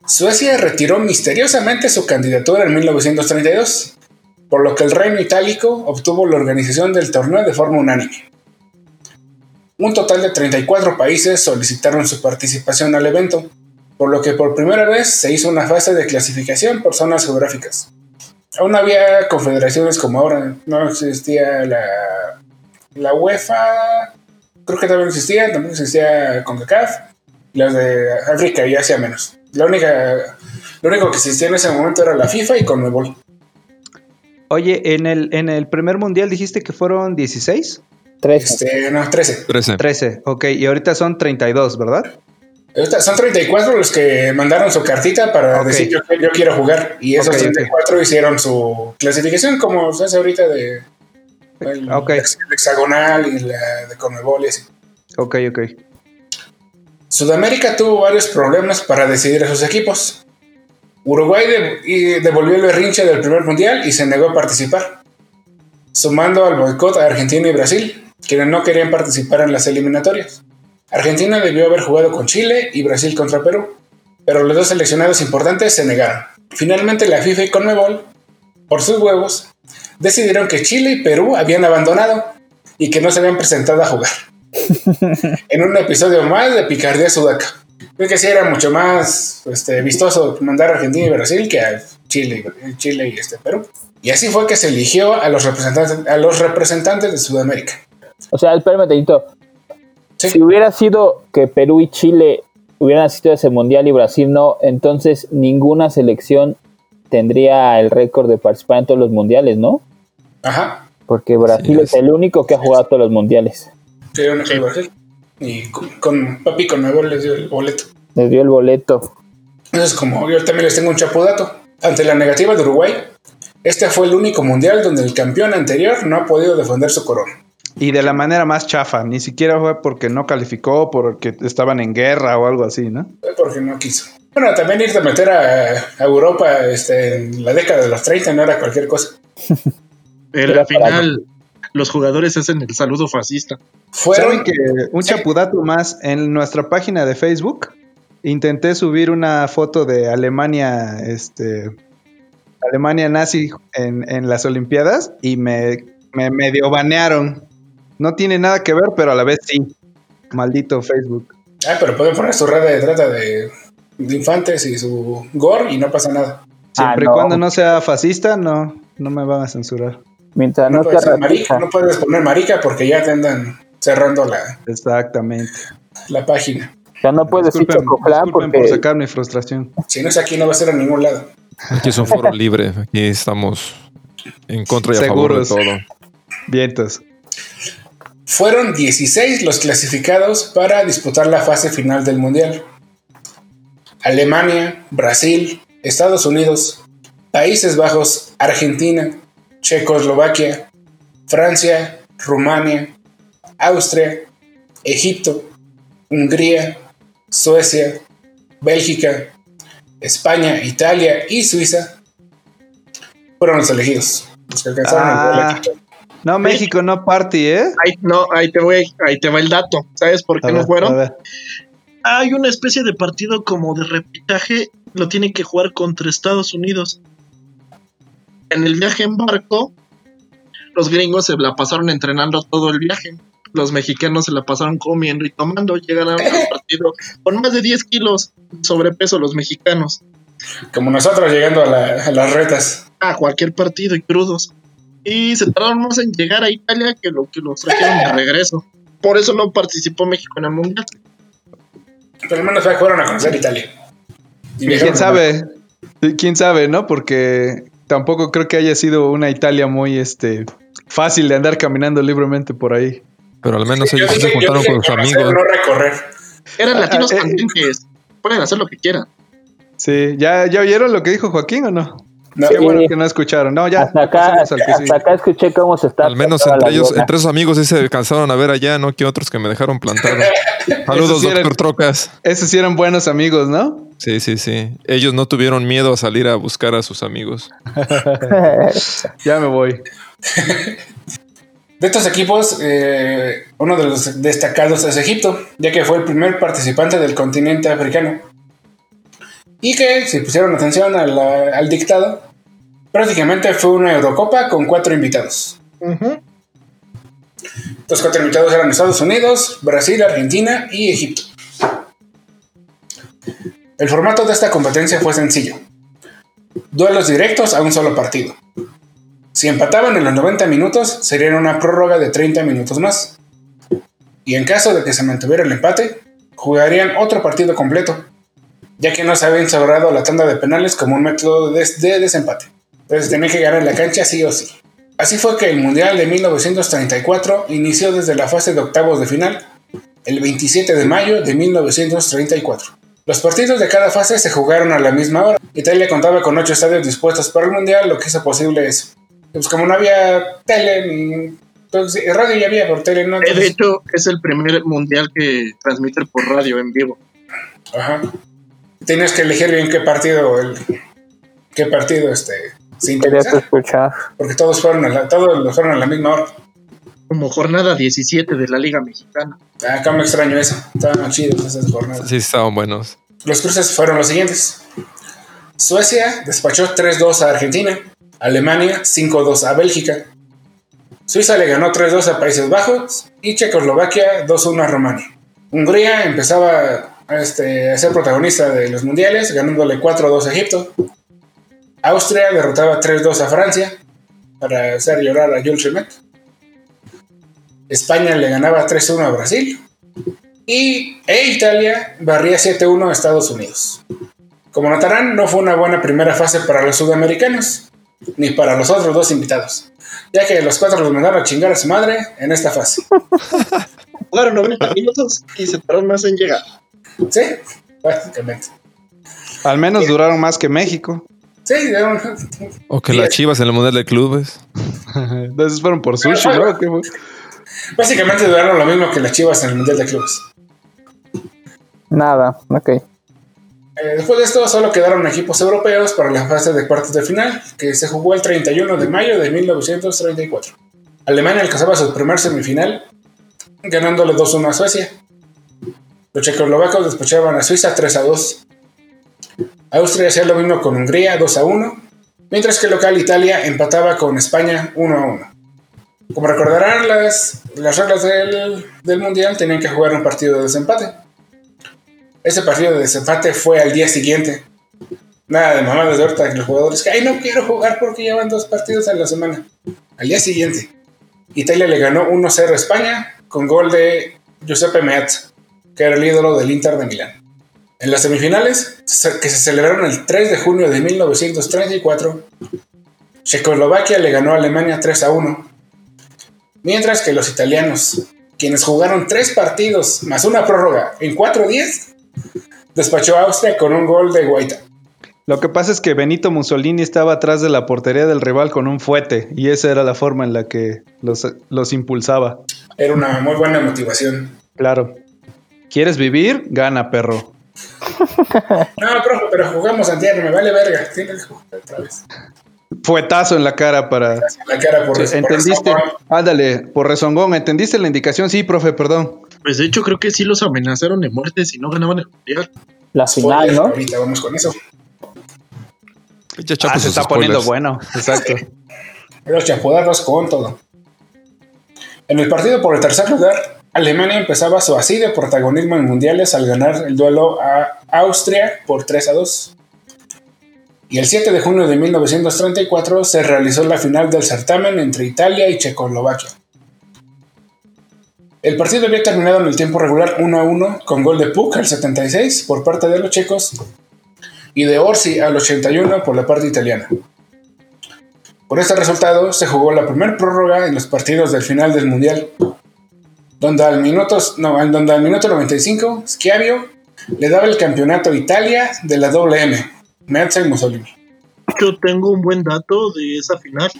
S6: Suecia retiró misteriosamente su candidatura en 1932, por lo que el Reino Itálico obtuvo la organización del torneo de forma unánime. Un total de 34 países solicitaron su participación al evento, por lo que por primera vez se hizo una fase de clasificación por zonas geográficas. Aún había confederaciones como ahora, no existía la, la UEFA, creo que también existía, también existía CONCACAF, las de África y Asia menos. La única, lo único que existía en ese momento era la FIFA y CONMEBOL.
S2: Oye, en el, en el primer mundial dijiste que fueron 16?
S4: 13.
S6: Este, no, 13.
S3: 13.
S2: 13, ok, y ahorita son 32, ¿verdad?
S6: Son 34 los que mandaron su cartita para decir yo, yo quiero jugar. Y esos
S2: Ok, ok.
S6: 34 hicieron su clasificación como se hace ahorita de el hexagonal y la de Conmebol y así.
S2: Ok, ok.
S6: Sudamérica tuvo varios problemas para decidir a sus equipos. Uruguay devolvió el berrinche del primer mundial y se negó a participar, sumando al boicot a Argentina y Brasil, quienes no querían participar en las eliminatorias. Argentina debió haber jugado con Chile y Brasil contra Perú, pero los dos seleccionados importantes se negaron. Finalmente la FIFA y Conmebol, por sus huevos, decidieron que Chile y Perú habían abandonado y que no se habían presentado a jugar en un episodio más de Picardía Sudaca. Creo que sí era mucho más este, vistoso mandar a Argentina y Brasil que a Chile, y- Chile y este, Perú. Y así fue que se eligió a los representantes, a los representantes de Sudamérica.
S4: O sea, espérame tantito.
S6: Sí.
S4: Si hubiera sido que Perú y Chile hubieran asistido a ese mundial y Brasil no, entonces ninguna selección tendría el récord de participar en todos los mundiales, ¿no?
S6: Ajá.
S4: Porque Brasil
S3: Sí,
S4: es
S3: es.
S4: el único que ha jugado todos los mundiales.
S6: Sí. Brasil. Y con, con Papi con nuevo les dio el boleto.
S4: Les dio el boleto.
S6: Entonces, como yo también les tengo un chapudato. Ante la negativa de Uruguay, este fue el único mundial donde el campeón anterior no ha podido defender su corona.
S2: Y de la manera más chafa, ni siquiera fue porque no calificó, porque estaban en guerra o algo así, ¿no?
S6: Fue porque no quiso. Bueno, también irte a meter a, a Europa este, en la década de los 30 no era cualquier cosa.
S4: Era
S5: al final, los jugadores hacen el saludo fascista.
S6: Fueron
S2: ¿Saben que un
S6: Sí.
S2: chapudato más en nuestra página de Facebook? Intenté subir una foto de Alemania, este, Alemania nazi en, en las Olimpiadas y me, me medio banearon. No tiene nada que ver, pero a la vez sí. Maldito Facebook.
S6: Ah, pero pueden poner su red de trata de, de infantes y su gore y no pasa nada.
S2: Siempre
S4: Ah,
S2: y
S4: no.
S2: cuando no sea fascista, no, no me van a censurar.
S4: Mientras
S6: No,
S4: no,
S6: puedes, marica, no puedes poner marica porque ya te andan cerrando la,
S2: Exactamente.
S6: la página.
S4: Sea, no puedes decir porque
S2: por sacar mi frustración.
S6: Si no es aquí, no va a ser a ningún lado.
S3: Aquí es un foro libre. Aquí estamos en contra y a
S2: Seguros.
S3: favor de todo.
S2: Vientos.
S6: Fueron 16 los clasificados para disputar la fase final del Mundial. Alemania, Brasil, Estados Unidos, Países Bajos, Argentina, Checoslovaquia, Francia, Rumania, Austria, Egipto, Hungría, Suecia, Bélgica, España, Italia y Suiza fueron los elegidos. Los que alcanzaron
S2: Ah, no, México no party, ¿eh?
S5: Ahí, no, ahí te voy, ahí te va el dato. ¿Sabes por qué
S2: A
S5: no
S2: ver, a
S5: fueron?
S2: ver.
S5: Hay una especie de partido como de repitaje, lo tienen que jugar contra Estados Unidos. En el viaje en barco, los gringos se la pasaron entrenando todo el viaje. Los mexicanos se la pasaron comiendo y tomando. Llegaron al partido con más de 10 kilos de sobrepeso los mexicanos.
S6: Como nosotros llegando a, la- a las retas.
S5: A cualquier partido y crudos. y se tardaron más en llegar a Italia que lo que los trajeron de regreso. Por eso no participó México en el mundial.
S6: Pero al menos fueron a conocer Italia. Y
S2: quién sabe, quién sabe, ¿no? Porque tampoco creo que haya sido una Italia muy este fácil de andar caminando libremente por ahí.
S3: Pero al menos ellos sí
S6: dije-
S3: se juntaron con sus amigos.
S6: No recorrer.
S5: Eran
S2: Ah,
S5: latinos
S2: eh,
S5: candentes. Pueden hacer lo que quieran.
S2: Sí, ¿ya, ¿ya oyeron lo que dijo Joaquín o no?
S6: No,
S2: Qué bueno que no escucharon. No, ya.
S4: hasta acá, hasta acá escuché cómo se está.
S3: Al menos entre ellos, entre esos amigos sí se alcanzaron a ver allá, no que otros que me dejaron plantado. Saludos,
S2: sí eran-
S3: doctor Trocas.
S2: Esos sí eran buenos amigos, ¿no?
S3: Sí, sí, sí. Ellos no tuvieron miedo a salir a buscar a sus amigos.
S2: Ya me voy.
S6: De estos equipos, eh, uno de los destacados es Egipto, ya que fue el primer participante del continente africano. Y que, si pusieron atención a la- al dictado, prácticamente fue una Eurocopa con cuatro invitados. Los cuatro invitados eran Estados Unidos, Brasil, Argentina y Egipto. El formato de esta competencia fue sencillo. Duelos directos a un solo partido. Si empataban en los 90 minutos, sería una prórroga de 30 minutos más. Y en caso de que se mantuviera el empate, jugarían otro partido completo, ya que no se había instaurado la tanda de penales como un método de, de desempate. Entonces tenía que ganar la cancha sí o sí. Así fue que el Mundial de 1934 inició desde la fase de octavos de final, el 27 de mayo de 1934. Los partidos de cada fase se jugaron a la misma hora. Italia contaba con ocho estadios dispuestos para el Mundial, lo que hizo posible eso. Pues como no había tele, ni- pues, radio ya había, por tele no.
S5: Eh, de
S6: Entonces,
S5: hecho, es el primer mundial que transmite por radio en vivo.
S6: ajá. Tenías que elegir bien qué partido, el, qué partido este,
S4: escuchar.
S6: porque todos fueron a la, todos fueron a la misma hora.
S5: Como jornada 17 de la Liga Mexicana.
S6: Acá me extraño eso, estaban chidos esas jornadas.
S3: Sí, estaban buenos.
S6: Los cruces fueron los siguientes. Suecia despachó 3-2 a Argentina, Alemania 5-2 a Bélgica, Suiza le ganó 3-2 a Países Bajos y Checoslovaquia 2-1 a Rumania. Hungría empezaba este, a ser protagonista de los mundiales, ganándole 4-2 a Egipto. Austria derrotaba 3-2 a Francia para hacer llorar a Jules Rimet. España le ganaba 3-1 a Brasil. Y e Italia barría 7-1 a Estados Unidos. Como notarán, no fue una buena primera fase para los sudamericanos, ni para los otros dos invitados, ya que los cuatro los mandaron a chingar a su madre en esta fase.
S5: Jugaron 90 minutos y se tardaron más en llegar.
S6: Sí, básicamente.
S2: Al menos duraron más que México.
S6: Sí, dieron-
S3: O que
S6: Sí,
S3: las
S6: es-
S3: chivas en el Mundial de Clubes.
S2: Entonces fueron por sushi, ¿no? ¿Qué fue?
S6: básicamente duraron lo mismo que las chivas en el Mundial de Clubes.
S4: Nada, ok.
S6: Eh, después de esto, solo quedaron equipos europeos para la fase de cuartos de final, que se jugó el 31 de mayo de 1934. Alemania alcanzaba su primer semifinal, ganándole 2-1 a Suecia. Los checoslovacos despachaban a Suiza 3-2. Austria hacía lo mismo con Hungría 2-1, mientras que local Italia empataba con España 1-1. Como recordarán, las, las reglas del, del Mundial tenían que jugar un partido de desempate. Ese partido de desempate fue al día siguiente. Nada de mamadas de ahorita que los jugadores que, ay, no quiero jugar porque llevan dos partidos a la semana. Al día siguiente, Italia le ganó 1-0 a España con gol de Giuseppe Meazza, que era el ídolo del Inter de Milán. En las semifinales, se- que se celebraron el 3 de junio de 1934, Checoslovaquia le ganó a Alemania 3 a 1, mientras que los italianos, quienes jugaron tres partidos más una prórroga en cuatro días, despachó a Austria con un gol de Guaita.
S2: Lo que pasa es que Benito Mussolini estaba atrás de la portería del rival con un fuete y esa era la forma en la que los, los impulsaba.
S6: Era una muy buena motivación.
S2: Claro. ¿Quieres vivir? Gana, perro.
S6: No, profe, pero jugamos antier, me vale verga. Tienes que jugar otra vez.
S2: Fuetazo en la cara para...
S6: La cara por
S2: Sí,
S6: por
S2: ¿Entendiste?
S6: razón.
S2: Ándale, por rezongón. ¿Entendiste la indicación? Sí, profe, perdón.
S5: Pues de hecho creo que sí los amenazaron de muerte si no ganaban el mundial.
S4: La final, ¿no?
S6: Ahorita vamos con eso.
S2: Ah, se está poniendo bueno. Exacto.
S6: Los chapodarros con todo. En el partido por el tercer lugar, Alemania empezaba su así de protagonismo en mundiales al ganar el duelo a Austria por 3 a 2. Y el 7 de junio de 1934 se realizó la final del certamen entre Italia y Checoslovaquia. El partido había terminado en el tiempo regular 1 a 1 con gol de Puk al 76 por parte de los checos y de Orsi al 81 por la parte italiana. Por este resultado se jugó la primera prórroga en los partidos del final del Mundial, donde al minuto, no, donde al minuto 95 Schiavio le daba el campeonato a Italia de la WM, Meazza y Mussolini.
S5: Yo tengo un buen dato de esa final.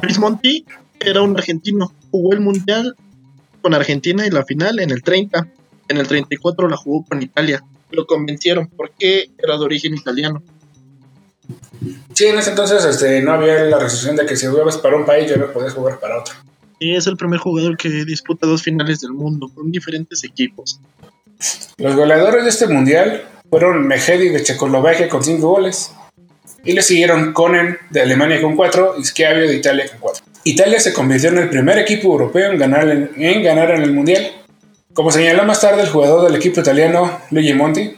S5: Chris Monti era un argentino, jugó el Mundial con Argentina y la final en el 30. En el 34 la jugó con Italia. Lo convencieron porque era de origen italiano.
S6: Sí, en ese entonces este, no había la restricción de que si jugabas para un país ya no podías jugar para otro.
S5: Es el primer jugador que disputa dos finales del mundo con diferentes equipos.
S6: Los goleadores de este mundial fueron Mejedi de Checoslovaquia con 5 goles. Y le siguieron Konen de Alemania con 4 y Schiavio de Italia con 4. Italia se convirtió en el primer equipo europeo en ganar en, en ganar en el mundial. Como señaló más tarde el jugador del equipo italiano Luigi Monti,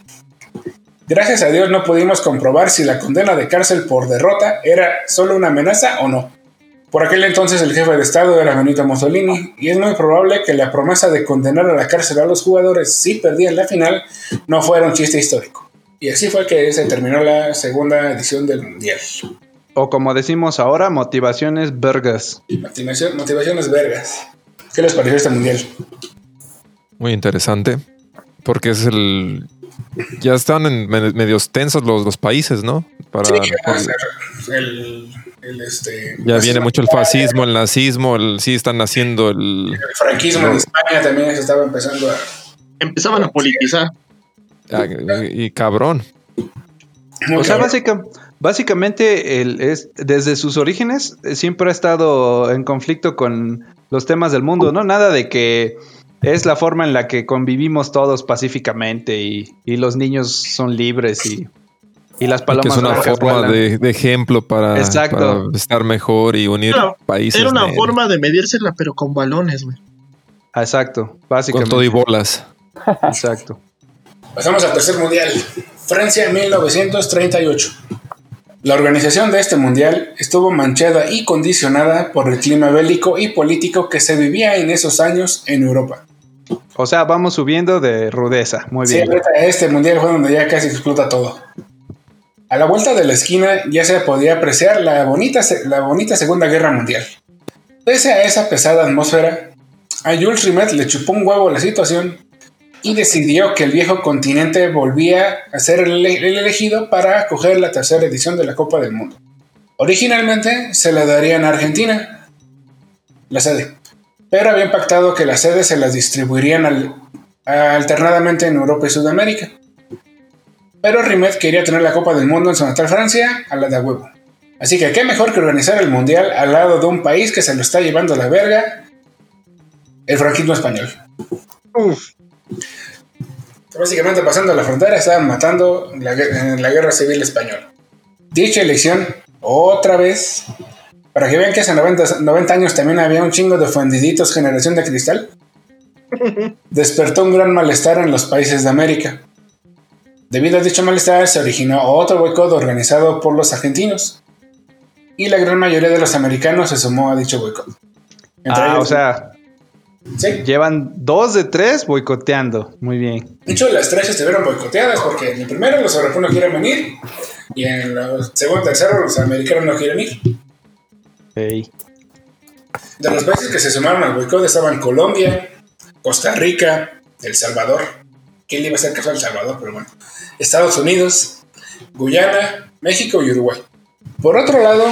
S6: gracias a Dios no pudimos comprobar si la condena de cárcel por derrota era solo una amenaza o no. Por aquel entonces el jefe de Estado era Benito Mussolini y es muy probable que la promesa de condenar a la cárcel a los jugadores si perdían la final no fuera un chiste histórico. Y así fue que se terminó la segunda edición del Mundial.
S2: O como decimos ahora, motivaciones vergas.
S6: Motivación- motivaciones vergas. ¿Qué les pareció este Mundial?
S3: Muy interesante. Porque es el. Ya están en me- medios tensos los, los países, ¿no? Para,
S6: Sí,
S3: por-
S6: o sea, el, el, este,
S3: ya viene mucho el fascismo, el nazismo, el, sí están haciendo el.
S6: El franquismo en España también se estaba empezando a...
S5: Empezaban a politizar.
S3: ah, Y, y cabrón.
S6: Muy
S2: O sea, básica- básicamente, el, es, desde sus orígenes eh, siempre ha estado en conflicto con los temas del mundo, ¿no? Nada de que es la forma en la que convivimos todos pacíficamente y, y los niños son libres y, y las
S3: Que
S2: palomas
S3: es una forma de, de ejemplo para, estar mejor y unir países.
S5: Era una
S3: de-
S5: forma de medírsela, pero con balones, güey.
S2: Exacto,
S3: Con
S2: básicamente.
S3: todo y bolas.
S2: Exacto.
S6: Pasamos al tercer mundial. Francia 1938. La organización de este mundial estuvo manchada y condicionada por el clima bélico y político que se vivía en esos años en Europa.
S2: O sea, vamos subiendo de rudeza. Muy
S6: Sí,
S2: bien.
S6: ahorita este mundial fue donde ya casi explota todo. A la vuelta de la esquina ya se podía apreciar la bonita, la bonita Segunda Guerra Mundial. Pese a esa pesada atmósfera, a Jules Rimet le chupó un huevo la situación y decidió que el viejo continente volvía a ser el, el elegido para acoger la tercera edición de la Copa del Mundo. Originalmente se la darían a Argentina, la sede, pero habían pactado que las sedes se las distribuirían al- alternadamente en Europa y Sudamérica. Pero Rimet quería tener la Copa del Mundo en su natal Francia a la de huevo. Así que qué mejor que organizar el Mundial al lado de un país que se lo está llevando a la verga, el franquismo español.
S5: Uf,
S6: Básicamente pasando la frontera estaban matando la en la guerra civil española. Dicha elección, otra vez, para que vean que hace 90, 90 años también había un chingo de ofendiditos generación de cristal, despertó un gran malestar en los países de América. Debido a dicho malestar se originó otro boicot organizado por los argentinos y la gran mayoría de los americanos se sumó a dicho boicot. Entre
S2: Ah, o
S6: ellos-
S2: sea,
S6: sí.
S2: llevan dos de tres boicoteando. Muy bien.
S6: De hecho, las tres estuvieron boicoteadas porque en el primero los europeos no quieren venir y en el segundo tercero los americanos no quieren ir. De los países que se sumaron al boicot estaban Colombia, Costa Rica, El Salvador. ¿Quién le iba a hacer caso a El Salvador? Pero bueno. Estados Unidos, Guyana, México y Uruguay. Por otro lado,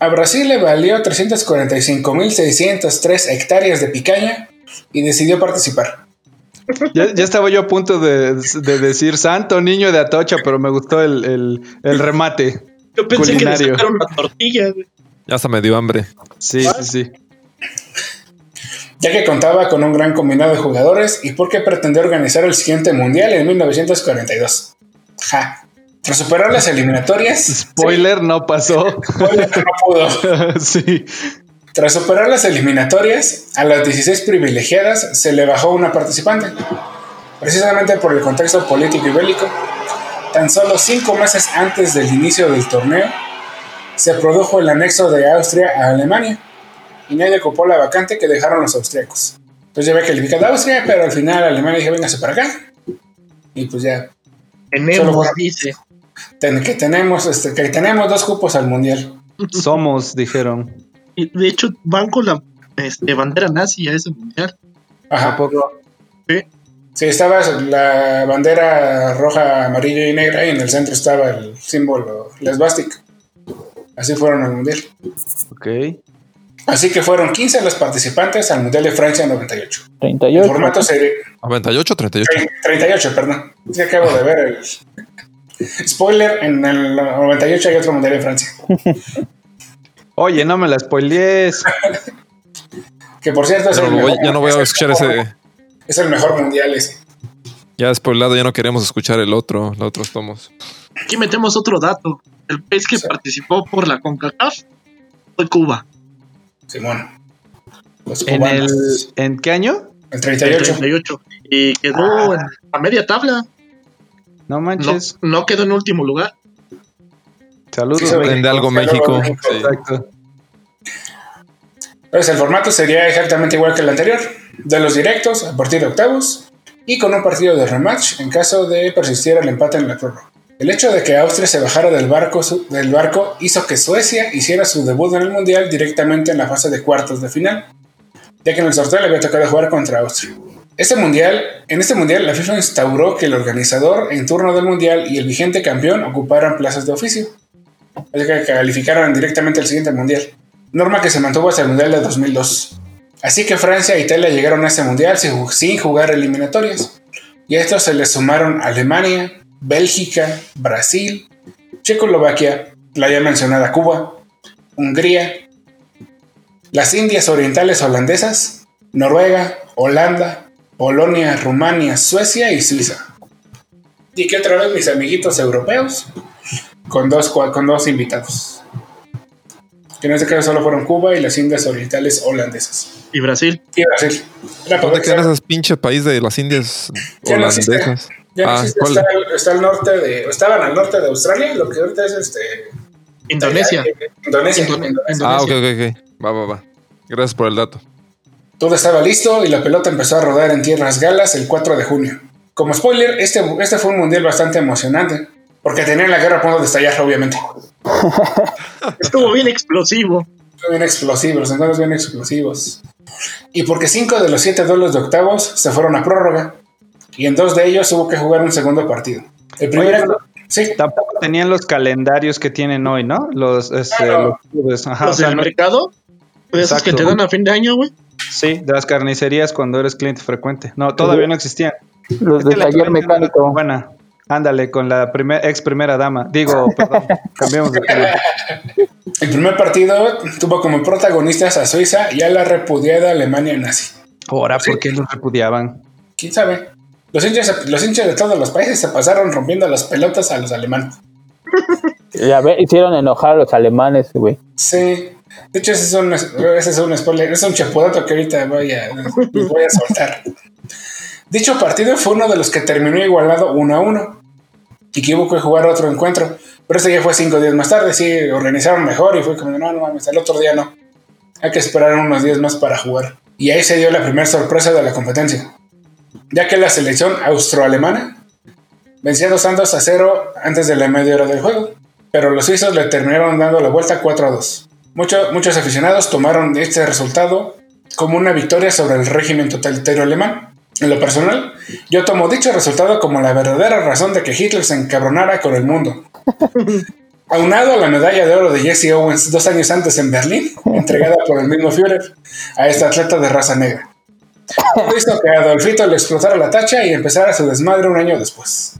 S6: a Brasil le valió 345.603 hectáreas de picaña y decidió participar.
S2: Ya, ya estaba yo a punto de, de decir santo niño de Atocha, pero me gustó el, el- el remate.
S5: yo pensé
S2: Culinario.
S5: que le sacaron una tortilla, güey.
S3: Ya hasta me dio hambre.
S2: Sí, sí, sí.
S6: ya que contaba con un gran combinado de jugadores y porque pretendía organizar el siguiente mundial en 1942. Ja. Tras superar las eliminatorias,
S2: Spoiler, no pasó.
S6: Spoiler, no pudo.
S2: sí.
S6: Tras superar las eliminatorias, a las 16 privilegiadas se le bajó una participante, precisamente por el contexto político y bélico. tan solo cinco meses antes del inicio del torneo, se produjo el anexo de Austria a Alemania y nadie ocupó la vacante que dejaron los austriacos. Entonces ya ve calificado a Austria, pero al final Alemania dijo, véngase para acá. Y pues ya,
S5: Tenemos,
S6: Solo-
S5: dice.
S6: ten- que, tenemos, este, que tenemos dos cupos al mundial.
S2: Somos, dijeron.
S5: Y de hecho, van con la este, bandera nazi a ese mundial.
S6: Ajá.
S2: ¿A poco?
S6: Sí, estaba la bandera roja, amarilla y negra y en el centro estaba el símbolo, la esvástica. Así fueron al mundial.
S2: Ok.
S6: Así que fueron 15 los participantes al mundial de Francia 98. El
S4: 38.
S6: formato sería
S3: 98, 38.
S6: 38, perdón. Sí, acabo de ver el spoiler. En el 98 hay otro mundial en Francia.
S2: Oye, no me la spoilees.
S6: Que por cierto es
S3: Ya
S6: el,
S3: no, voy,
S6: mejor,
S3: ya no voy a
S6: es el
S3: escuchar
S6: mejor-
S3: ese.
S6: Es el mejor mundial ese.
S3: Ya spoilado, ya no queremos escuchar el otro, los otros tomos.
S5: Aquí metemos otro dato. El país que
S6: Sí.
S5: participó por la CONCACAF fue Cuba.
S6: Simón. Los
S2: ¿En, el. ¿En qué año?
S6: El
S5: en
S6: 38.
S5: 38. Y quedó en a media tabla.
S2: No manches.
S5: no quedó en último lugar.
S2: Saludos.
S6: Sí.
S3: Aprende algo
S6: México,
S3: México.
S6: México,
S3: sí.
S2: Exacto.
S6: Entonces el formato sería exactamente igual que el anterior. De los directos a partir de octavos y con un partido de rematch en caso de persistir el empate en la prórroga. El hecho de que Austria se bajara del barco, del barco hizo que Suecia hiciera su debut en el Mundial directamente en la fase de cuartos de final, ya que en el sorteo le había tocado jugar contra Austria. Este mundial, en este mundial, la FIFA instauró que el organizador en turno del mundial y el vigente campeón ocuparan plazas de oficio, así que calificaran directamente al siguiente mundial norma que se mantuvo hasta el Mundial de 2002. Así que Francia e Italia llegaron a ese Mundial sin jugar eliminatorias. Y a estos se les sumaron Alemania, Bélgica, Brasil, Checoslovaquia, la ya mencionada Cuba, Hungría, las Indias Orientales Holandesas, Noruega, Holanda, Polonia, Rumania, Suecia y Suiza. Y que otra vez mis amiguitos europeos con dos, con dos invitados que en este caso solo fueron Cuba y las Indias Orientales Holandesas.
S5: Y Brasil.
S6: Y Brasil.
S3: ¿Dónde quedan esos pinche país de las Indias
S6: no
S3: holandesas?
S6: Ya no
S3: Ah,
S6: existe,
S3: ¿cuál?
S6: está, está al norte de. Estaban al norte de Australia, lo que ahorita es este.
S5: Indonesia.
S6: Indonesia.
S5: Indone-
S6: Indonesia.
S3: Ah, ok, ok, ok. Va, va, va. Gracias por el dato.
S6: Todo estaba listo y la pelota empezó a rodar en tierras galas el 4 de junio. Como spoiler, este, este fue un mundial bastante emocionante, porque tenían la guerra a punto de estallar, obviamente.
S5: Estuvo bien explosivo.
S6: Fue bien explosivo, los encuentros bien explosivos. Y porque cinco de los siete duelos de octavos se fueron a prórroga, y en dos de ellos hubo que jugar un segundo partido. El primero. Sí,
S2: Tampoco tenían los calendarios que tienen hoy, ¿no? Los, este,
S6: Claro.
S2: los clubes. Ajá,
S5: Los
S2: o sea,
S5: del
S2: no-
S5: mercado. De esos que te dan a fin de año, güey.
S2: sí, de las carnicerías cuando eres cliente frecuente. No, todavía no existían.
S4: Los
S2: Es
S4: de
S2: la
S4: taller mecánico.
S2: Buena. Ándale, con la primer, ex primera dama. Digo, perdón, cambiemos de tema.
S6: el primer partido tuvo como protagonistas a Suiza y a la repudiada Alemania nazi.
S2: Ahora, ¿por qué los repudiaban?
S6: ¿Quién sabe? Los hinchas, los hinchas de todos los países se pasaron rompiendo las pelotas a los alemanes.
S4: Ya ve, hicieron enojar a los alemanes, güey.
S6: Sí. De hecho, ese es un, ese es un spoiler, es un chapudato que ahorita voy a, les voy a soltar. Dicho partido fue uno de los que terminó igualado 1 a 1 y que hubo que jugar otro encuentro. Pero este ya fue cinco días más tarde, sí, organizaron mejor y fue como, no, no mames, el otro día no. Hay que esperar unos días más para jugar. Y ahí se dio la primera sorpresa de la competencia, ya que la selección austroalemana vencía 2 Santos a 0 antes de la media hora del juego, pero los suizos le terminaron dando la vuelta 4 a 2. Mucho- muchos aficionados tomaron este resultado como una victoria sobre el régimen totalitario alemán. En lo personal, yo tomo dicho resultado como la verdadera razón de que Hitler se encabronara con el mundo. Aunado a la medalla de oro de Jesse Owens dos años antes en Berlín, entregada por el mismo Führer a este atleta de raza negra. Todo hizo que a Adolfito le explotara la tacha y empezara su desmadre un año después.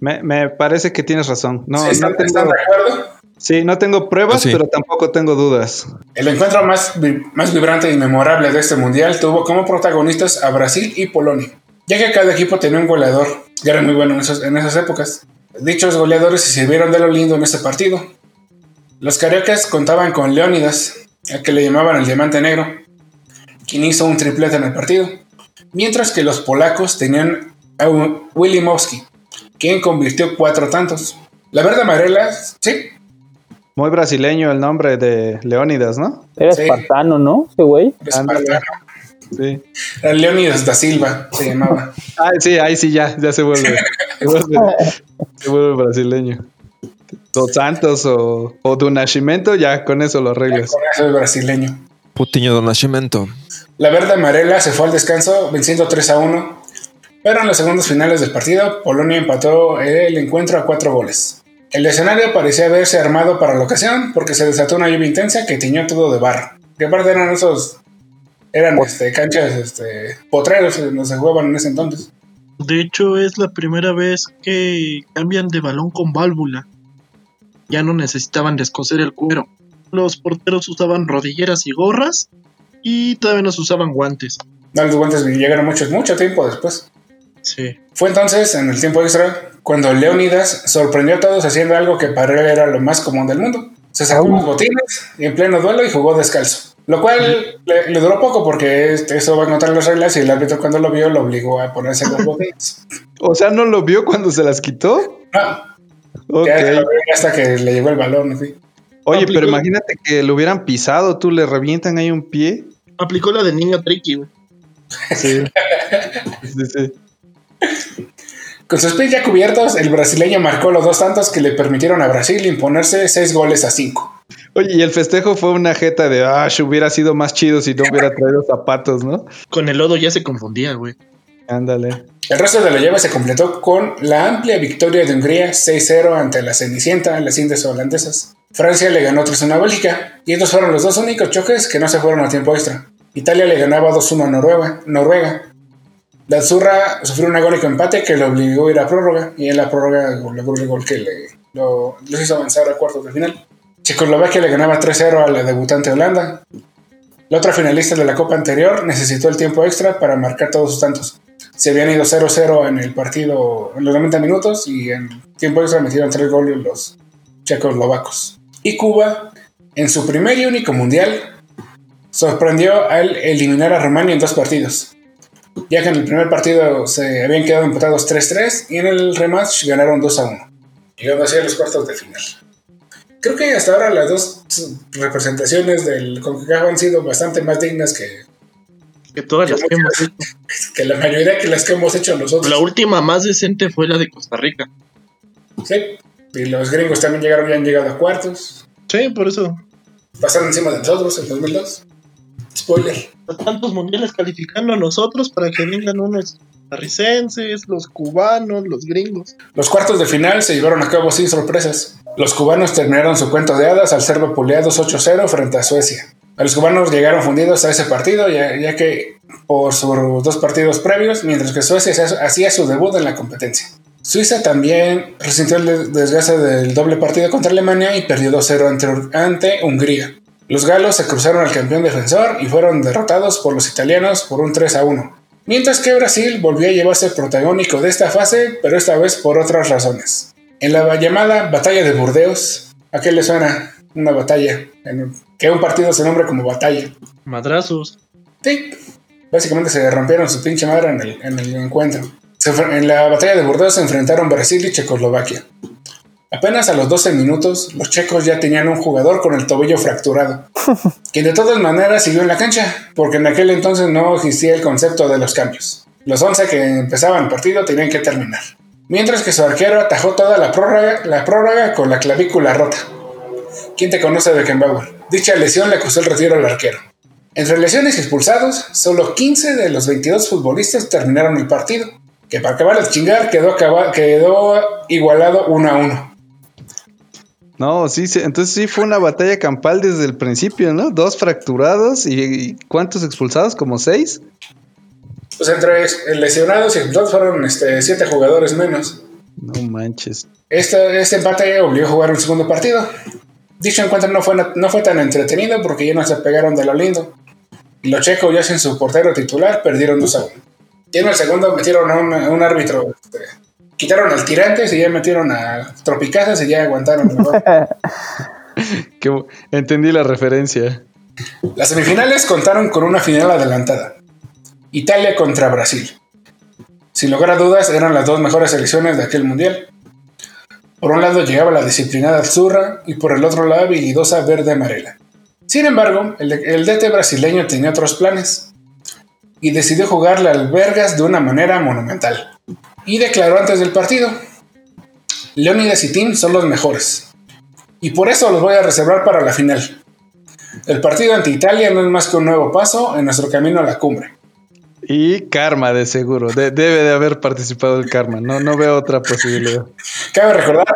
S2: Me, me parece que tienes razón. No,
S6: ¿Sí ¿Están,
S2: no
S6: están
S2: tengo,
S6: de acuerdo?
S2: sí, no tengo pruebas,
S3: sí.
S2: pero tampoco tengo dudas.
S6: El encuentro más, vi- más vibrante y memorable de este mundial tuvo como protagonistas a Brasil y Polonia, ya que cada equipo tenía un goleador, que era muy bueno en, esos- en esas épocas. Dichos goleadores se sirvieron de lo lindo en este partido. Los cariocas contaban con Leónidas, al que le llamaban el diamante negro, quien hizo un triplete en el partido, mientras que los polacos tenían a un- Willy Mowski, quien convirtió cuatro tantos. La verde amarela, sí,
S2: Muy brasileño el nombre de Leónidas, ¿no?
S4: Era
S6: Sí.
S4: espartano, ¿no? Ese güey.
S6: Espartano.
S2: Sí.
S6: Era Leonidas da Silva se llamaba.
S2: Ah, sí, ahí sí ya, ya se vuelve. Se vuelve, se vuelve brasileño. Dos Santos o, o do Nascimento, ya con eso lo arreglas.
S6: Con eso es brasileño.
S3: Putiño do Nascimento.
S6: La verde amarela se fue al descanso venciendo 3 a 1, pero en los segundos finales del partido, Polonia empató el encuentro a cuatro goles. El escenario parecía haberse armado para la ocasión porque se desató una lluvia intensa que tiñó todo de barro. Que aparte eran esos. Eran este, canchas este, potreros donde se jugaban en ese entonces.
S5: De hecho, es la primera vez que cambian de balón con válvula. Ya no necesitaban descoser el cuero. Los porteros usaban rodilleras y gorras y todavía no se usaban guantes.
S6: No, los guantes llegaron mucho, mucho tiempo después.
S5: Sí.
S6: Fue entonces, en el tiempo extra, cuando Leónidas sorprendió a todos haciendo algo que para él era lo más común del mundo. Se sacó unos botines en pleno duelo y jugó descalzo. Lo cual le, le duró poco porque este- eso va a encontrar las reglas y el árbitro cuando lo vio lo obligó a ponerse los botines.
S2: O sea, ¿no lo vio cuando se las quitó?
S6: No, ya hasta que le llegó el balón. así.
S2: Oye,
S5: Aplicó-
S2: pero imagínate que lo hubieran pisado, tú le revientan ahí un pie.
S5: Aplicó la de niño tricky, güey.
S2: Sí. sí, sí.
S6: Con sus pies ya cubiertos, el brasileño marcó los dos tantos que le permitieron a Brasil imponerse seis goles a cinco.
S2: Oye, y el festejo fue una jeta de, ah, hubiera sido más chido si no hubiera traído zapatos, ¿no?
S5: Con el lodo ya se confundía, güey.
S2: Ándale.
S6: El resto de la llave se completó con la amplia victoria de Hungría 6-0 ante la Cenicienta, las Indias holandesas. Francia le ganó 3-1 a Bélgica, y estos fueron los dos únicos choques que no se fueron a tiempo extra. Italia le ganaba 2-1 a Noruega. Noruega. La Azurra sufrió un agónico empate que lo obligó a ir a prórroga, y en la prórroga logró el gol que le, lo, hizo avanzar a cuartos de final. Checoslovaquia le ganaba 3-0 a la debutante Holanda. La otra finalista de la Copa anterior necesitó el tiempo extra para marcar todos sus tantos. Se habían ido 0-0 en el partido en los 90 minutos y en tiempo extra metieron tres goles los checoslovacos. Y Cuba, en su primer y único mundial, sorprendió al eliminar a Rumania en dos partidos. Ya que en el primer partido se habían quedado empatados 3-3 y en el rematch ganaron 2-1. Llegando así a los cuartos de final. Creo que hasta ahora las dos representaciones del CONCACAF han sido bastante más dignas que,
S5: Que todas las que hemos hecho.
S6: que la mayoría que las que hemos hecho nosotros.
S5: La última más decente fue la de Costa Rica.
S6: Sí. Y los gringos también llegaron, ya han llegado a cuartos.
S5: Sí, por eso.
S6: Pasaron encima de nosotros en 2002. Spoiler.
S5: Tantos mundiales calificando a nosotros para que vengan unos costarricenses, los cubanos, los gringos.
S6: Los cuartos de final se llevaron a cabo sin sorpresas. Los cubanos terminaron su cuento de hadas al ser vapuleados 8-0 frente a Suecia. A los cubanos llegaron fundidos a ese partido, ya, ya que por sus dos partidos previos, mientras que Suecia hacía su debut en la competencia. Suiza también resintió el desgaste del doble partido contra Alemania y perdió 2-0 ante, Hungría. Los galos se cruzaron al campeón defensor y fueron derrotados por los italianos por un 3 a 1. Mientras que Brasil volvió a llevarse el protagónico de esta fase, pero esta vez por otras razones. En la llamada Batalla de Burdeos, ¿a qué le suena una batalla? En- que un partido se nombre como batalla.
S5: Madrazos.
S6: Sí, básicamente se rompieron su pinche madre en el, en el encuentro. Se en la batalla de Burdeos se enfrentaron Brasil y Checoslovaquia. Apenas a los 12 minutos, los checos ya tenían un jugador con el tobillo fracturado, quien de todas maneras siguió en la cancha, porque en aquel entonces no existía el concepto de los cambios. Los 11 que empezaban el partido tenían que terminar. Mientras que su arquero atajó toda la prórroga, la prórroga con la clavícula rota. ¿Quién te conoce de Beckenbauer? Dicha lesión le costó el retiro al arquero. Entre lesiones y expulsados, solo 15 de los 22 futbolistas terminaron el partido, que para acabar de chingar quedó, acaba- quedó igualado 1 a 1.
S2: No, sí, sí, entonces sí fue una batalla campal desde el principio, ¿no? Dos fracturados y, y ¿cuántos expulsados? ¿Como seis?
S6: Pues entre lesionados y expulsados fueron este, 7 jugadores menos.
S2: No manches.
S6: Este, este empate obligó a jugar un segundo partido. Dicho encuentro no fue, na- no fue tan entretenido porque ya no se pegaron de lo lindo. Los checos, ya sin su portero titular, perdieron 2 a 1. Y en el segundo metieron a un, a un árbitro. este, quitaron al Tirantes y ya metieron a Tropicazas y ya aguantaron.
S2: Que, entendí la referencia.
S6: Las semifinales contaron con una final adelantada. Italia contra Brasil. Sin lugar a dudas, eran las dos mejores selecciones de aquel mundial. Por un lado llegaba la disciplinada Azurra y por el otro la habilidosa verde amarela. Sin embargo, el, el DT brasileño tenía otros planes y decidió jugarle al Vergas de una manera monumental. Y declaró antes del partido, Leonidas y Tim son los mejores. Y por eso los voy a reservar para la final. El partido ante Italia no es más que un nuevo paso en nuestro camino a la cumbre.
S2: Y karma, de seguro. De- debe de haber participado el karma. No, no veo otra posibilidad.
S6: Cabe recordar,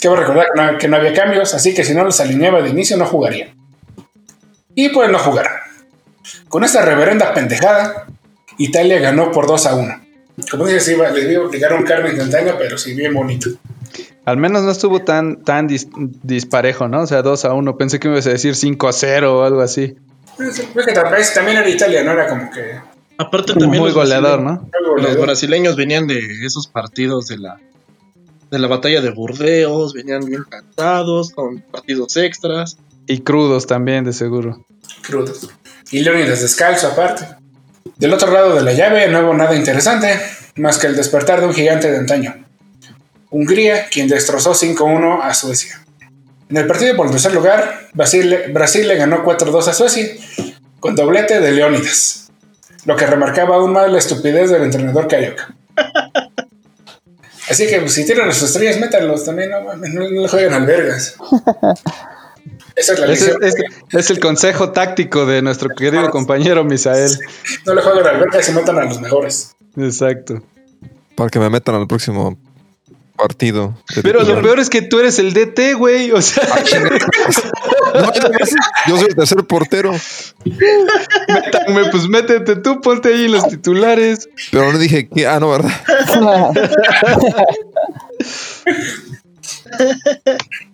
S6: cabe recordar que, no, que no había cambios, así que si no los alineaba de inicio no jugarían. Y pues no jugaron. Con esta reverenda pendejada, Italia ganó por 2 a 1. Como dices, iba, les digo, ligaron karma instantánea, pero sí bien bonito.
S2: Al menos no estuvo tan, tan dis- disparejo, ¿no? O sea, 2 a 1. Pensé que me ibas a decir 5 a 0 o algo así.
S6: Es que tal vez también era Italia, no era como que...
S5: Aparte también
S2: Muy
S5: los
S2: goleador, ¿no?
S5: Los brasileños venían de esos partidos de la de la batalla de Burdeos, venían bien cansados, con partidos extras.
S2: Y crudos también, de seguro.
S6: crudos. Y Leonidas descalzo aparte. Del otro lado de la llave no hubo nada interesante, más que el despertar de un gigante de antaño. Hungría, quien destrozó 5-1 a Suecia. En el partido por el tercer lugar, Brasil, Brasil le ganó 4-2 a Suecia, con doblete de Leónidas, lo que remarcaba aún más la estupidez del entrenador carioca. Así que pues, si tienen las estrellas, métanlos también, no, no, no le jueguen albergas. Esa es la
S2: es, es el consejo táctico de nuestro querido compañero Misael.
S6: No le jueguen albergas y metan a los mejores.
S2: Exacto.
S3: Para que me metan al próximo partido.
S2: Pero lo peor es que tú eres el DT, güey. O sea,
S3: No, yo soy el tercer portero.
S2: métanme, pues métete tú, ponte ahí en los titulares.
S3: Pero no dije que. Ah, no, ¿verdad?